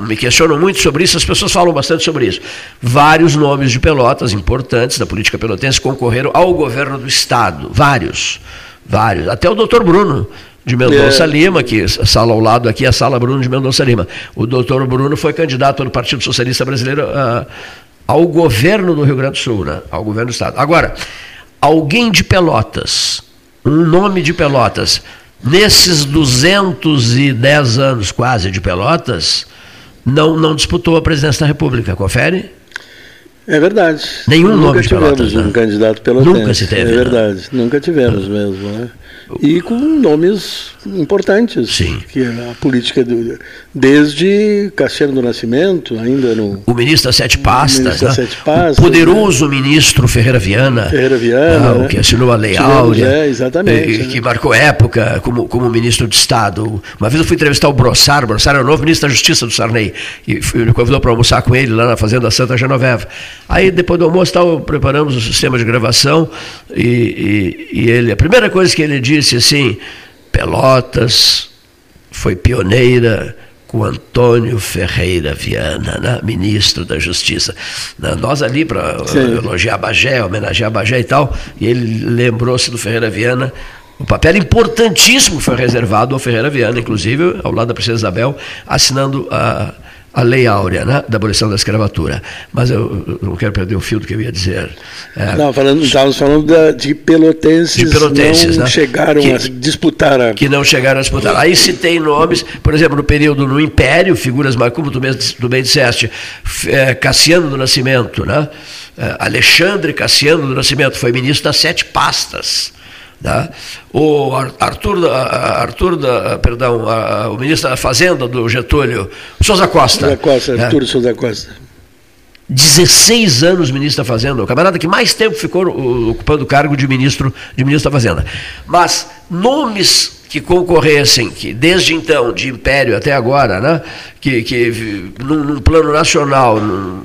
me questiono muito sobre isso, as pessoas falam bastante sobre isso. Vários nomes de Pelotas importantes da política pelotense concorreram ao governo do Estado, vários. Vários. Até o doutor Bruno de Mendonça é. Lima, que a sala ao lado aqui é a sala Bruno de Mendonça Lima. O doutor Bruno foi candidato pelo Partido Socialista Brasileiro uh, ao governo do Rio Grande do Sul, né? ao governo do Estado. Agora, alguém de Pelotas, um nome de Pelotas, nesses 210 anos quase de Pelotas, não, não disputou a presidência da República, confere? É verdade. Nenhum nunca nome tivemos um né? candidato pelo Nunca se teve. É verdade, né? nunca tivemos mesmo. Né? E com nomes importantes. Sim. Que a política, do, desde Cassiano do Nascimento, ainda no. O ministro das Sete Pastas. ministro das né? Sete Pastas, o poderoso né? ministro Ferreira Viana. Ferreira Viana. Ah, né? o que assinou a Lei Tivemos, Áurea. É, exatamente. eh, Que marcou época como, como ministro de Estado. Uma vez eu fui entrevistar o Brossar. O Brossar era o novo ministro da Justiça do Sarney. E fui, me convidou para almoçar com ele lá na Fazenda Santa Genoveva. Aí, depois do almoço, tal, preparamos o sistema de gravação. E, e, e ele, a primeira coisa que ele disse assim. Pelotas foi pioneira com Antônio Ferreira Viana, né? ministro da Justiça. Né? Nós ali para elogiar Bagé, homenagear Bagé e tal, e ele lembrou-se do Ferreira Viana, um papel importantíssimo foi reservado ao Ferreira Viana, inclusive ao lado da Princesa Isabel, assinando a a lei áurea né, da abolição da escravatura. Mas eu, não quero perder o fio do que eu ia dizer. É, não, falando, estávamos falando da, de pelotenses, de pelotenses não né, chegaram que, a disputar. A... Que não chegaram a disputar. Aí citei nomes, por exemplo, no período no Império, figuras, como tu, tu bem disseste, é, Cassiano do Nascimento, né? É, Alexandre Cassiano do Nascimento, foi ministro das sete pastas. Tá? O Arthur, Arthur perdão, o ministro da Fazenda do Getúlio, Souza Costa. Souza Costa, Arthur né? Souza Costa. 16 anos ministro da Fazenda, o camarada que mais tempo ficou ocupando o cargo de ministro, de ministro da Fazenda. Mas nomes que concorressem, que desde então, de império até agora, né, que, que num, num plano nacional, num,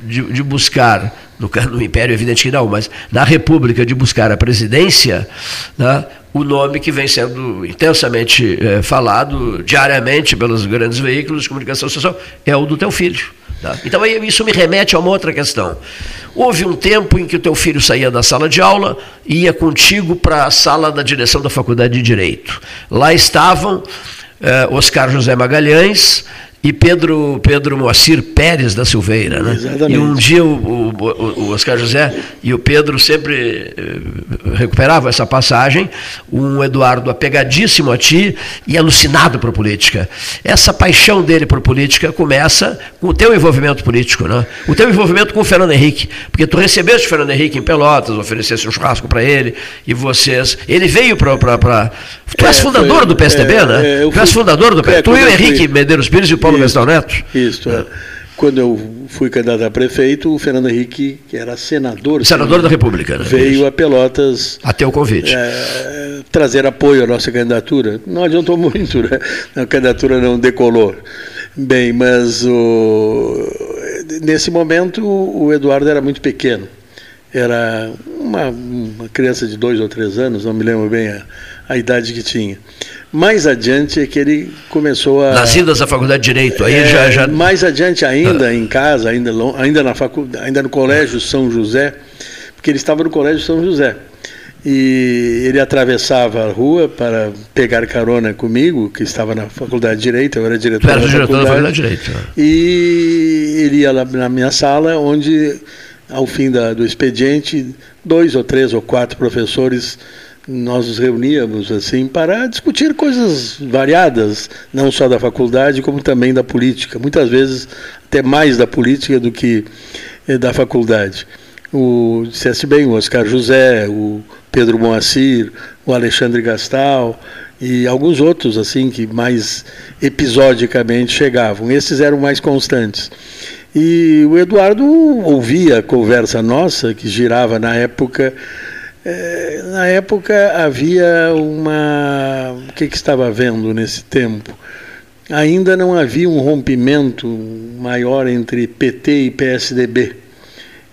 de, de buscar no, no Império, evidente que não, mas na República de buscar a presidência, né, o nome que vem sendo intensamente eh, falado diariamente pelos grandes veículos de comunicação social é o do teu filho. Tá? Então isso me remete a uma outra questão. Houve um tempo em que o teu filho saía da sala de aula e ia contigo para a sala da direção da faculdade de Direito. Lá estavam eh, Oscar José Magalhães e Pedro, Pedro Moacir Pérez da Silveira. Né? Exatamente. E um dia o, o, o Oscar José e o Pedro sempre eh, recuperavam essa passagem, um Eduardo apegadíssimo a ti e alucinado por política. Essa paixão dele por política começa com o teu envolvimento político, né? o teu envolvimento com o Fernando Henrique, porque tu recebeste o Fernando Henrique em Pelotas, oferecesse um churrasco para ele, e vocês... Ele veio para... Tu és É, fundador foi- do PSDB, é, né? é, tu és fundador do é, PSDB. tu e o Henrique Medeiros Pires e o Paulo Isso. Gastão Neto? Isso. é. Quando eu fui candidato a prefeito, o Fernando Henrique, que era senador, Senador da República, né? veio a Pelotas Até o convite. é, trazer apoio à nossa candidatura. Não adiantou [laughs] muito, né? A candidatura não decolou. Bem, mas o- nesse momento o Eduardo era muito pequeno. Era uma, uma criança de dois ou três anos, não me lembro bem a, a idade que tinha. Mais adiante é que ele começou a. Nas idas à Faculdade de Direito. Aí É, já, já... Mais adiante ainda, em casa, ainda, ainda, na facu, ainda no Colégio São José, porque ele estava no Colégio São José. E ele atravessava a rua para pegar carona comigo, que estava na Faculdade de Direito, eu era diretor, Tu eras da, diretor da faculdade, Faculdade de Direito. né? E ele ia lá na minha sala, onde, ao fim da, do expediente, dois ou três ou quatro professores nós nos reuníamos assim para discutir coisas variadas, não só da faculdade, como também da política. Muitas vezes até mais da política do que eh, da faculdade. O dissesse bem, o Oscar José, o Pedro Moacir, o Alexandre Gastal e alguns outros assim que mais episodicamente chegavam. Esses eram mais constantes. E o Eduardo ouvia a conversa nossa que girava na época na época havia uma. O que, que estava havendo nesse tempo? Ainda não havia um rompimento maior entre PT e PSDB.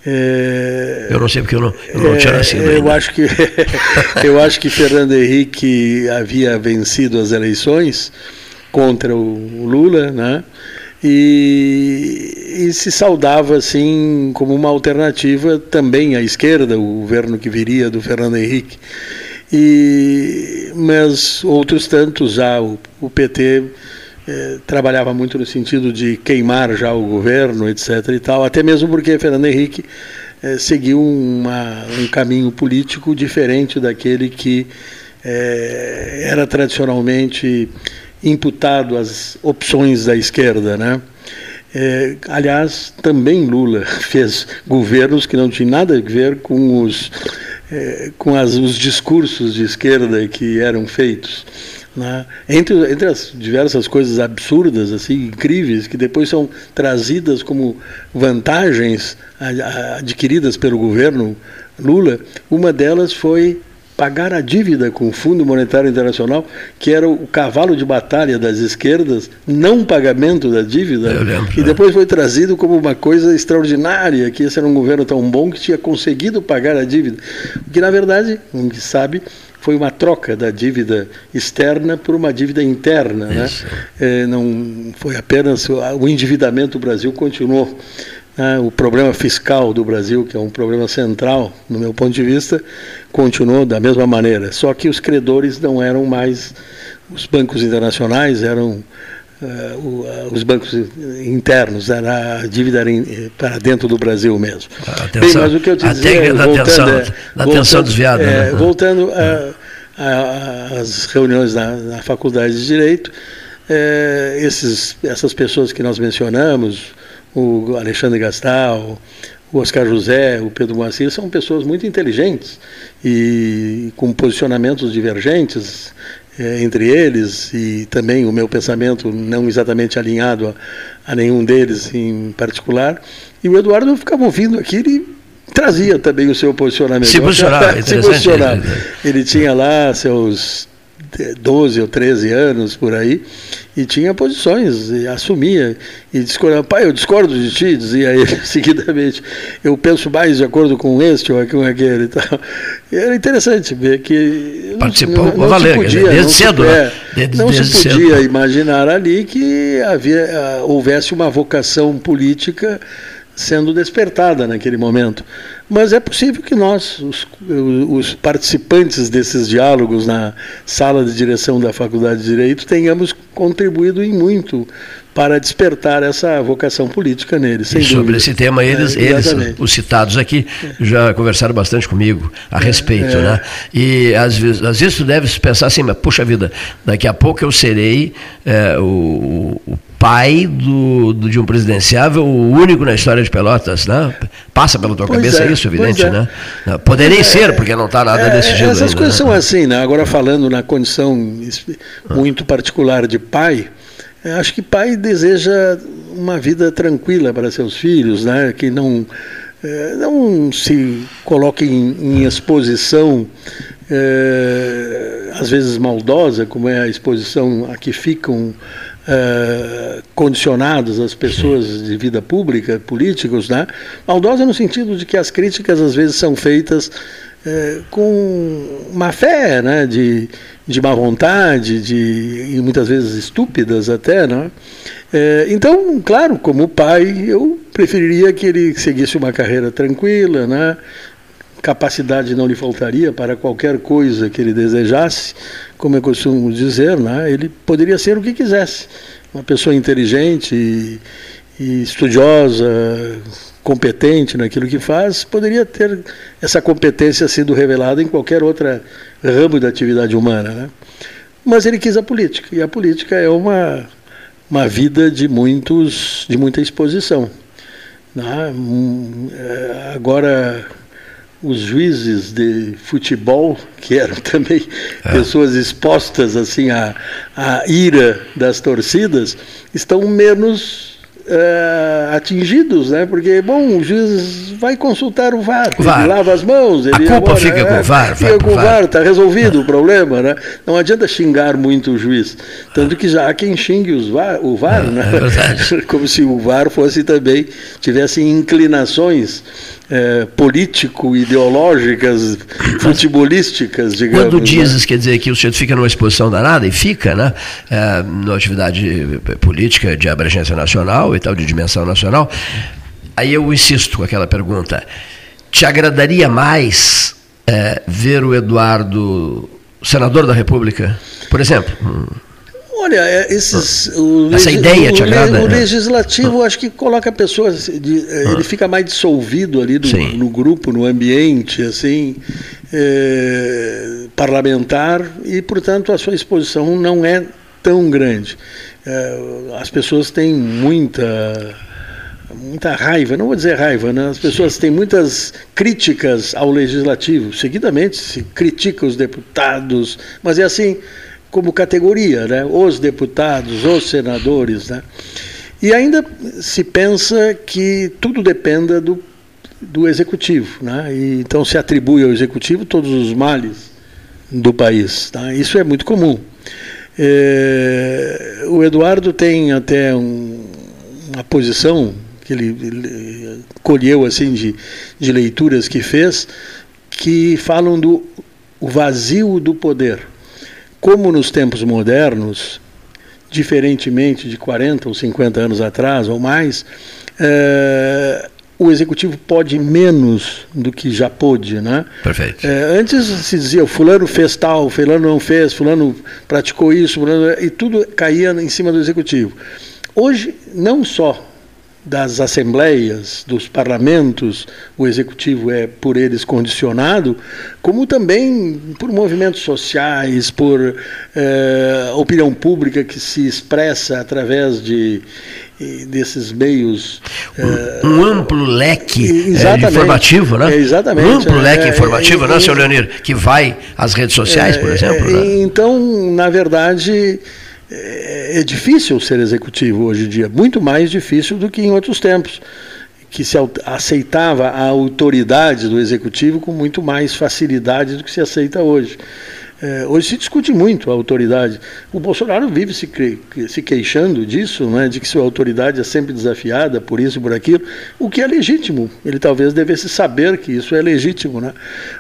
É, Eu não sei porque eu não, eu não tinha é, nascido eu ainda. acho que [laughs] eu acho que Fernando Henrique havia vencido as eleições contra o Lula, né? E, e se saudava assim como uma alternativa também à esquerda, o governo que viria do Fernando Henrique. E, mas outros tantos já o, o PT eh, trabalhava muito no sentido de queimar já o governo, etc. e tal, até mesmo porque Fernando Henrique eh, seguiu uma, um caminho político diferente daquele que eh, era tradicionalmente imputado às opções da esquerda, né? É, aliás, também Lula [laughs] fez governos que não tinham nada a ver com os, é, com as, os discursos de esquerda que eram feitos. Né? Entre, entre as diversas coisas absurdas, assim, incríveis, que depois são trazidas como vantagens adquiridas pelo governo Lula, uma delas foi pagar a dívida com o Fundo Monetário Internacional, que era o cavalo de batalha das esquerdas, não pagamento da dívida, e depois foi trazido como uma coisa extraordinária, que esse era um governo tão bom que tinha conseguido pagar a dívida. O que, na verdade, como que sabe, foi uma troca da dívida externa por uma dívida interna. Né? É, não foi apenas o endividamento do Brasil continuou. Né? O problema fiscal do Brasil, que é um problema central, no meu ponto de vista, continuou da mesma maneira. Só que os credores não eram mais os bancos internacionais, eram uh, os bancos internos, era a dívida era in, para dentro do Brasil mesmo. Atenção, Bem, mas o que eu te dizer, da voltando, atenção, é, atenção desviada. é, né? voltando às reuniões na, na, faculdade de direito, é, esses, essas pessoas que nós mencionamos, o Alexandre Gastal, o Oscar José, o Pedro Moacir, são pessoas muito inteligentes e com posicionamentos divergentes é, entre eles e também o meu pensamento não exatamente alinhado a, a, nenhum deles em particular. E o Eduardo ficava ouvindo aquilo e trazia também o seu posicionamento. Se posicionava, Se posicionava. Ele tinha lá seus 12 ou 13 anos por aí, e tinha posições, e assumia, e discordava, pai, eu discordo de ti, dizia ele [laughs] seguidamente, eu penso mais de acordo com este ou com aquele e tal. E era interessante ver que Participou, não, não, valer, se podia, desde não cedo, se, né? é, Desde, não desde se podia cedo. imaginar ali que havia, houvesse uma vocação política sendo despertada naquele momento. Mas é possível que nós, os, os, participantes desses diálogos na sala de direção da Faculdade de Direito, tenhamos contribuído em muito para despertar essa vocação política neles. Sem sobre dúvida. esse tema, eles, é, eles, os citados aqui, já conversaram bastante comigo a é, respeito. É. Né? E às vezes, às vezes tu deve pensar assim, mas, puxa vida, daqui a pouco eu serei é, o, o pai do, do, de um presidenciável, o único na história de Pelotas, né? Passa pela tua pois cabeça é, isso, evidente, é. né? Poderia é, ser, porque não está nada desse jeito. Essas ainda, coisas né? são assim, né? Agora falando na condição muito particular de pai, acho que pai deseja uma vida tranquila para seus filhos, né? Que não não se coloque em, em exposição é, às vezes maldosa, como é a exposição a que ficam é, condicionados as pessoas de vida pública, políticos, né? maldosa no sentido de que as críticas às vezes são feitas é, com má fé, né? de, de má vontade, de, e muitas vezes estúpidas até. Né? É, então, claro, como pai, eu preferiria que ele seguisse uma carreira tranquila, né? capacidade não lhe faltaria para qualquer coisa que ele desejasse, como eu costumo dizer, né? ele poderia ser o que quisesse. Uma pessoa inteligente e, e estudiosa, competente naquilo que faz, poderia ter essa competência sido revelada em qualquer outra ramo da atividade humana. Né? Mas ele quis a política, e a política é uma, uma vida de, muitos, de muita exposição. Né? É, agora os juízes de futebol, que eram [laughs] também é. pessoas expostas assim à, à ira das torcidas, estão menos Uh, atingidos, né? Porque, bom, o juiz vai consultar o VAR, VAR. ele lava as mãos, ele a culpa agora, fica é, com o VAR, fica com o VAR, está resolvido o problema, né? Não adianta xingar muito o juiz, tanto que já há quem xingue os VAR, o VAR, é, né? É [laughs] Como se o VAR fosse também tivesse inclinações é, político-ideológicas, futebolísticas, digamos. Quando né? dizes, né? quer dizer que o sujeito fica numa exposição danada, e fica, né? É, numa atividade política de abrangência nacional e tal, de dimensão nacional, aí eu insisto com aquela pergunta. Te agradaria mais é, ver o Eduardo senador da República, por exemplo? Olha, é, esses, o, essa ideia te agrada? O legislativo, acho que coloca pessoas, de, é, ele fica mais dissolvido ali no, no grupo, no ambiente, assim, é, parlamentar, e, portanto, a sua exposição não é tão grande. É, as pessoas têm muita muita raiva, não vou dizer raiva, né? as pessoas têm muitas críticas ao legislativo. Seguidamente se critica os deputados, mas é assim, como categoria, né? os deputados, os senadores. Né? E ainda se pensa que tudo dependa do, do executivo. Né? E, então se atribui ao executivo todos os males do país. Tá? Isso é muito comum. É, o Eduardo tem até um, uma posição que ele, ele colheu assim de, de leituras que fez que falam do o vazio do poder como nos tempos modernos, diferentemente de 40 ou 50 anos atrás ou mais, é, o executivo pode menos do que já pôde, né? Perfeito. É, antes se dizia, o fulano fez tal, fulano não fez, fulano praticou isso, fulano, e tudo caía em cima do executivo. Hoje, não só das assembleias, dos parlamentos, o executivo é por eles condicionado, como também por movimentos sociais, por eh, opinião pública que se expressa através de desses meios um, um amplo leque é, informativo, né? É, exatamente. Um amplo leque é, informativo, né, senhor Leonir, que vai às redes sociais, por exemplo. Né? Então, na verdade, é, é difícil ser executivo hoje em dia, muito mais difícil do que em outros tempos, que se aceitava a autoridade do executivo com muito mais facilidade do que se aceita hoje. É, hoje se discute muito a autoridade. O Bolsonaro vive se, se queixando disso, né, de que sua autoridade é sempre desafiada por isso e por aquilo, o que é legítimo. Ele talvez devesse saber que isso é legítimo. Né?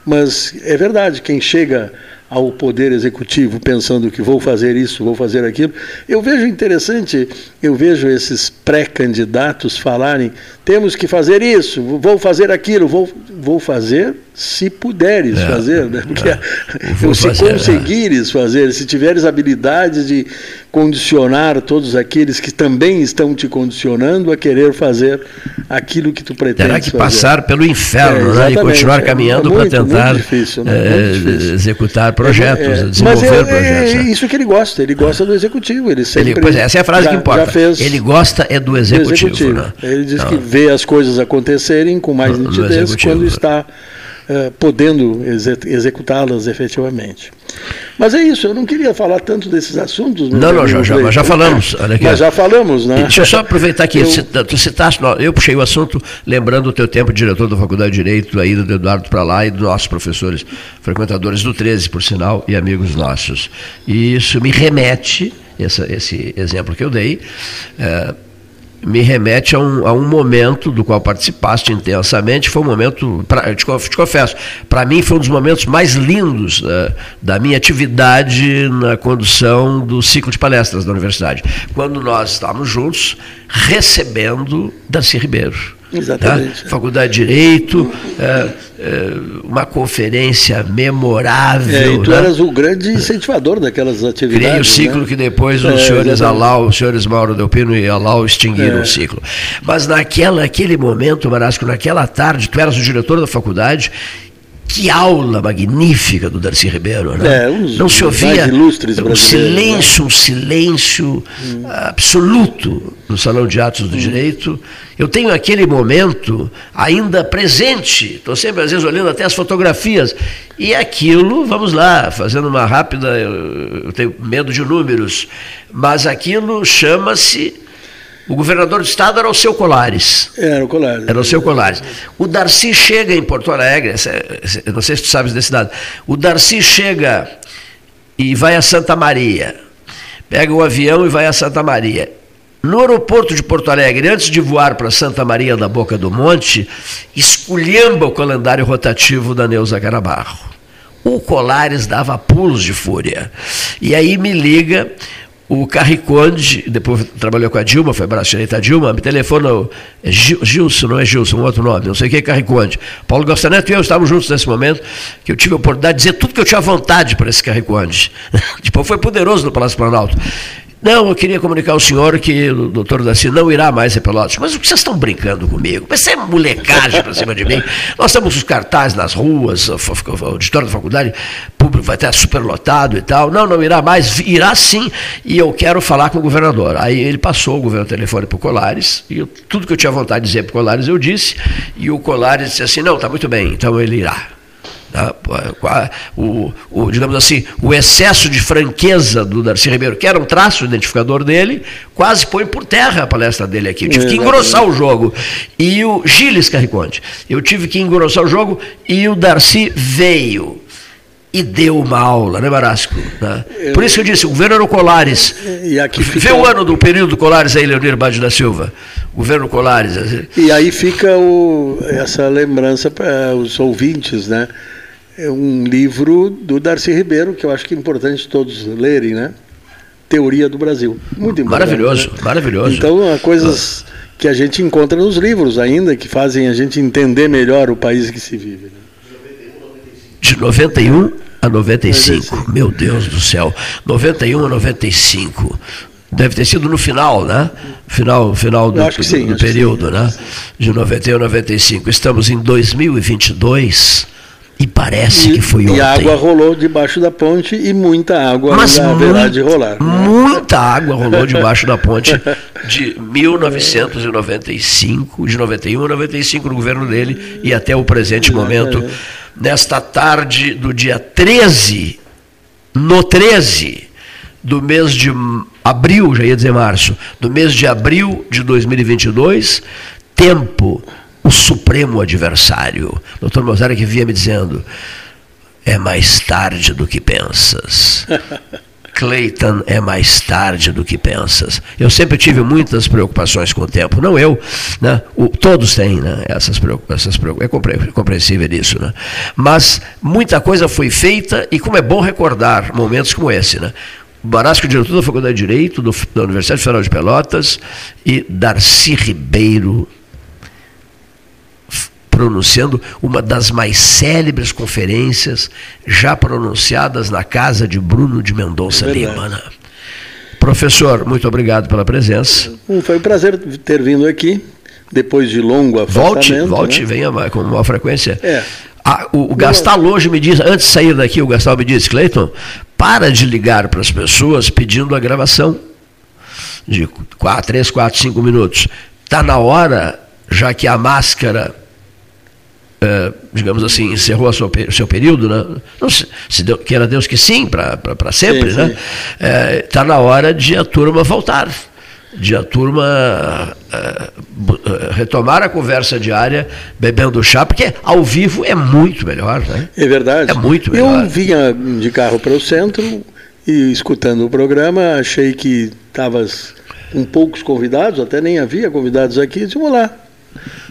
Mas é verdade, quem chega ao poder executivo pensando que vou fazer isso, vou fazer aquilo. Eu vejo interessante, eu vejo esses pré-candidatos falarem: temos que fazer isso, vou fazer aquilo, vou, vou fazer se puderes é, fazer, né? Porque é. [laughs] se fazer, conseguires é. fazer, se tiveres habilidades de condicionar todos aqueles que também estão te condicionando a querer fazer aquilo que tu pretendes Terá que fazer. passar pelo inferno né? e continuar caminhando para tentar difícil, né? é, executar projetos, é, desenvolver é, projetos. É isso que ele gosta, ele gosta do executivo. Ele sempre ele, pois é, essa é a frase já, que importa. ele gosta é do executivo. Do executivo. Né? Ele diz Não. que vê as coisas acontecerem com mais no, nitidez no quando está uh, podendo executá-las efetivamente. Mas é isso, eu não queria falar tanto desses assuntos. Não, não, já, já, mas já falamos. Olha aqui. Mas já falamos, né? E deixa eu só aproveitar aqui, [laughs] eu... tu citaste, eu puxei o assunto lembrando o teu tempo de diretor da Faculdade de Direito, aí do Eduardo para lá e dos nossos professores, frequentadores do 13, por sinal, e amigos nossos. E isso me remete, essa, esse exemplo que eu dei, é, me remete a um, a um momento do qual participaste intensamente. Foi um momento, pra, te, te confesso, para mim foi um dos momentos mais lindos uh, da minha atividade na condução do ciclo de palestras da universidade. Quando nós estávamos juntos recebendo Darcy Ribeiro. Exatamente. Tá? Faculdade de Direito, é, é, uma conferência memorável. É, e tu né? eras o grande incentivador daquelas atividades. Criei o ciclo né? que depois os é, senhores Alau, os senhores Mauro Delpino e Alau extinguiram é. o ciclo. Mas naquela, naquele momento, Marasco, naquela tarde, tu eras o diretor da faculdade que aula magnífica do Darcy Ribeiro, né? É, Não se ouvia um silêncio, né? um silêncio hum. absoluto no Salão de Atos do hum. Direito. Eu tenho aquele momento ainda presente, estou sempre às vezes olhando até as fotografias, e aquilo, vamos lá, fazendo uma rápida, eu, eu tenho medo de números, mas aquilo chama-se o governador do estado era o seu Colares. Era o Colares. Era o seu Colares. O Darcy chega em Porto Alegre, não sei se tu sabes desse dado. O Darcy chega e vai a Santa Maria. Pega o avião e vai a Santa Maria. No aeroporto de Porto Alegre, antes de voar para Santa Maria da Boca do Monte, esculhamba o calendário rotativo da Neuza Carabarro. O Colares dava pulos de fúria. E aí me liga o Carriconde, depois trabalhou com a Dilma, foi braço direito Dilma, me telefona, é Gilson, não é Gilson, um outro nome, não sei o que é Carriconde. Paulo Costa Neto e eu estávamos juntos nesse momento, que eu tive a oportunidade de dizer tudo que eu tinha vontade para esse Carriconde. [laughs] Depois foi poderoso no Palácio Planalto. Não, eu queria comunicar ao senhor que o doutor Daci não irá mais a Pelotas. Mas o que vocês estão brincando comigo? Isso é molecagem para cima de mim. Nós temos os cartazes nas ruas, o auditório da faculdade público vai estar superlotado e tal. Não, não irá mais, irá sim, e eu quero falar com o governador. Aí ele passou o governo telefone para o Colares, e eu, tudo que eu tinha vontade de dizer para o Colares eu disse, e o Colares disse assim, não, está muito bem, então ele irá. Tá? O, o, digamos assim, o excesso de franqueza do Darcy Ribeiro, que era um traço identificador dele, quase põe por terra a palestra dele aqui. Eu tive que engrossar o jogo. E o Gilles Carriconte, eu tive que engrossar o jogo e o Darcy veio e deu uma aula, né, Marasco? Né? Por isso que eu disse, o governo era o Colares. E aqui fica... Vê o ano do período do Colares aí, Leonir Baggio da Silva. Governo Colares. E aí fica o, essa lembrança para os ouvintes, né? É um livro do Darcy Ribeiro, que eu acho que é importante todos lerem, né? Teoria do Brasil. Muito importante. Maravilhoso, né? maravilhoso. Então, há coisas que a gente encontra nos livros ainda, que fazem a gente entender melhor o país que se vive. Né? De 91 a 95. 95. Meu Deus do céu. 91 a 95. Deve ter sido no final, né? Final, final do, sim, do período, né? De 91 a 95. Estamos em 2022 e parece e, que foi ontem. E a água rolou debaixo da ponte e muita água Mas haverá de rolar. Né? Muita água rolou [laughs] debaixo da ponte de 1995, de 91 a 95 no governo dele e até o presente momento. Nesta tarde do dia 13, no 13 do mês de abril, já ia dizer março, do mês de abril de 2022, tempo o supremo adversário. Doutor Mozart que via me dizendo, é mais tarde do que pensas. [laughs] Clayton, é mais tarde do que pensas. Eu sempre tive muitas preocupações com o tempo. Não eu, né? O, todos têm né? essas preocupações. É compreensível isso. Né? Mas muita coisa foi feita e como é bom recordar momentos como esse. Né? Barasco, diretor da Faculdade de Direito do, da Universidade Federal de Pelotas, e Darcy Ribeiro, pronunciando uma das mais célebres conferências já pronunciadas na casa de Bruno de Mendonça é Lima. Né? Professor, muito obrigado pela presença. Foi um prazer ter vindo aqui, depois de longo afastamento. Volte, volte, né? venha com maior frequência. É. Ah, o, o Gastal hoje me diz, antes de sair daqui, o Gastal me disse, Cleiton, para de ligar para as pessoas pedindo a gravação de 4, 3, 4, 5 minutos. Está na hora, já que a máscara, é, digamos assim, encerrou o seu, período, né? Não, se, se Deus, queira Deus que sim, para sempre, sim, né? Está é, tá na hora de a turma voltar de a turma uh, retomar a conversa diária bebendo chá, porque ao vivo é muito melhor, né? É verdade. É muito melhor. Eu vinha de carro para o centro e escutando o programa, achei que estavas com poucos convidados, até nem havia convidados aqui, disse, vamos lá.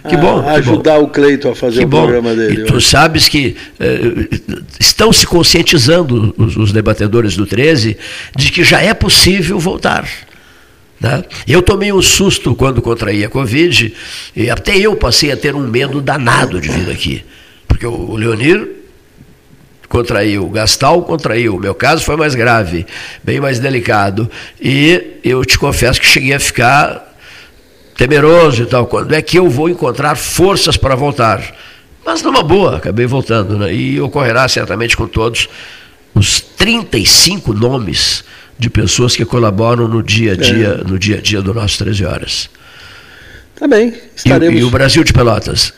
Que bom. A, ajudar bom. o Cleito a fazer que o bom. programa dele. E tu sabes que uh, estão se conscientizando os, os debatedores do 13 de que já é possível voltar. Né? Eu tomei um susto quando contraí a Covid, e até eu passei a ter um medo danado de vir aqui. Porque o Leonir contraiu, o Gastal contraiu, o meu caso foi mais grave, bem mais delicado. E eu te confesso que cheguei a ficar temeroso e tal. Quando é que eu vou encontrar forças para voltar? Mas numa boa, acabei voltando. Né? E ocorrerá certamente com todos os 35 nomes de pessoas que colaboram no dia a dia, é. no dia a dia do nosso 13 horas. Tá bem, estaremos. E, e o Brasil de Pelotas?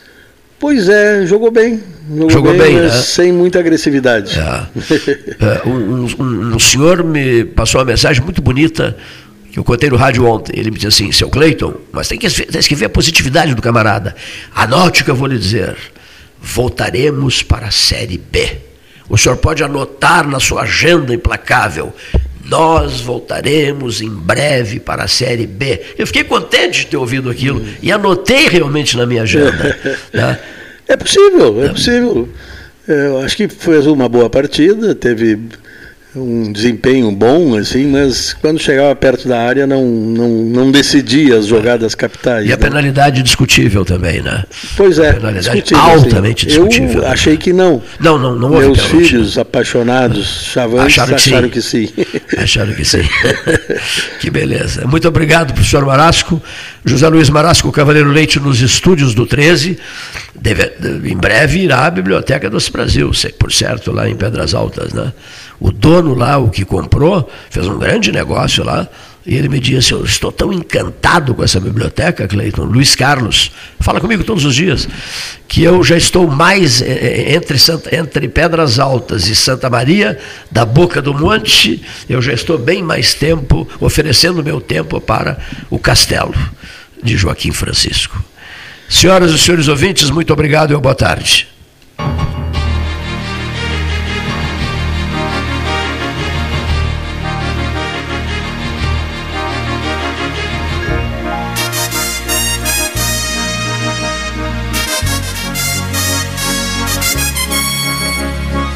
Pois é, jogou bem. Jogou, jogou bem, bem né? sem muita agressividade. É. [laughs] é, um, um, um, senhor me passou uma mensagem muito bonita que eu contei no rádio ontem. Ele me disse assim, seu Cleiton, mas tem que, tem que ver a positividade do camarada. Anote o que eu vou lhe dizer. Voltaremos para a Série B. O senhor pode anotar na sua agenda implacável nós voltaremos em breve para a Série B. Eu fiquei contente de ter ouvido aquilo e anotei realmente na minha agenda. [laughs] né? É possível, é possível. Eu acho que foi uma boa partida, teve um desempenho bom, assim, mas quando chegava perto da área não, não, não decidia as jogadas capitais. E a né? penalidade discutível também, né? Pois é, altamente assim. discutível. Eu achei que não. Não, não, não Meus filhos apaixonados, chavantes, acharam, que, acharam sim. que sim. Acharam que sim. [laughs] que beleza. Muito obrigado, professor Marasco. José Luiz Marasco, Cavaleiro Leite, nos estúdios do 13. Deve, em breve irá à Biblioteca do Brasil, por certo, lá em Pedras Altas, né? O dono lá, o que comprou, fez um grande negócio lá. E ele me disse: Eu estou tão encantado com essa biblioteca, Cleiton, Luiz Carlos, fala comigo todos os dias, que eu já estou mais eh, eh, entre, Santa, entre Pedras Altas e Santa Maria, da Boca do Monte, eu já estou bem mais tempo, oferecendo meu tempo para o castelo de Joaquim Francisco. Senhoras e senhores ouvintes, muito obrigado e boa tarde.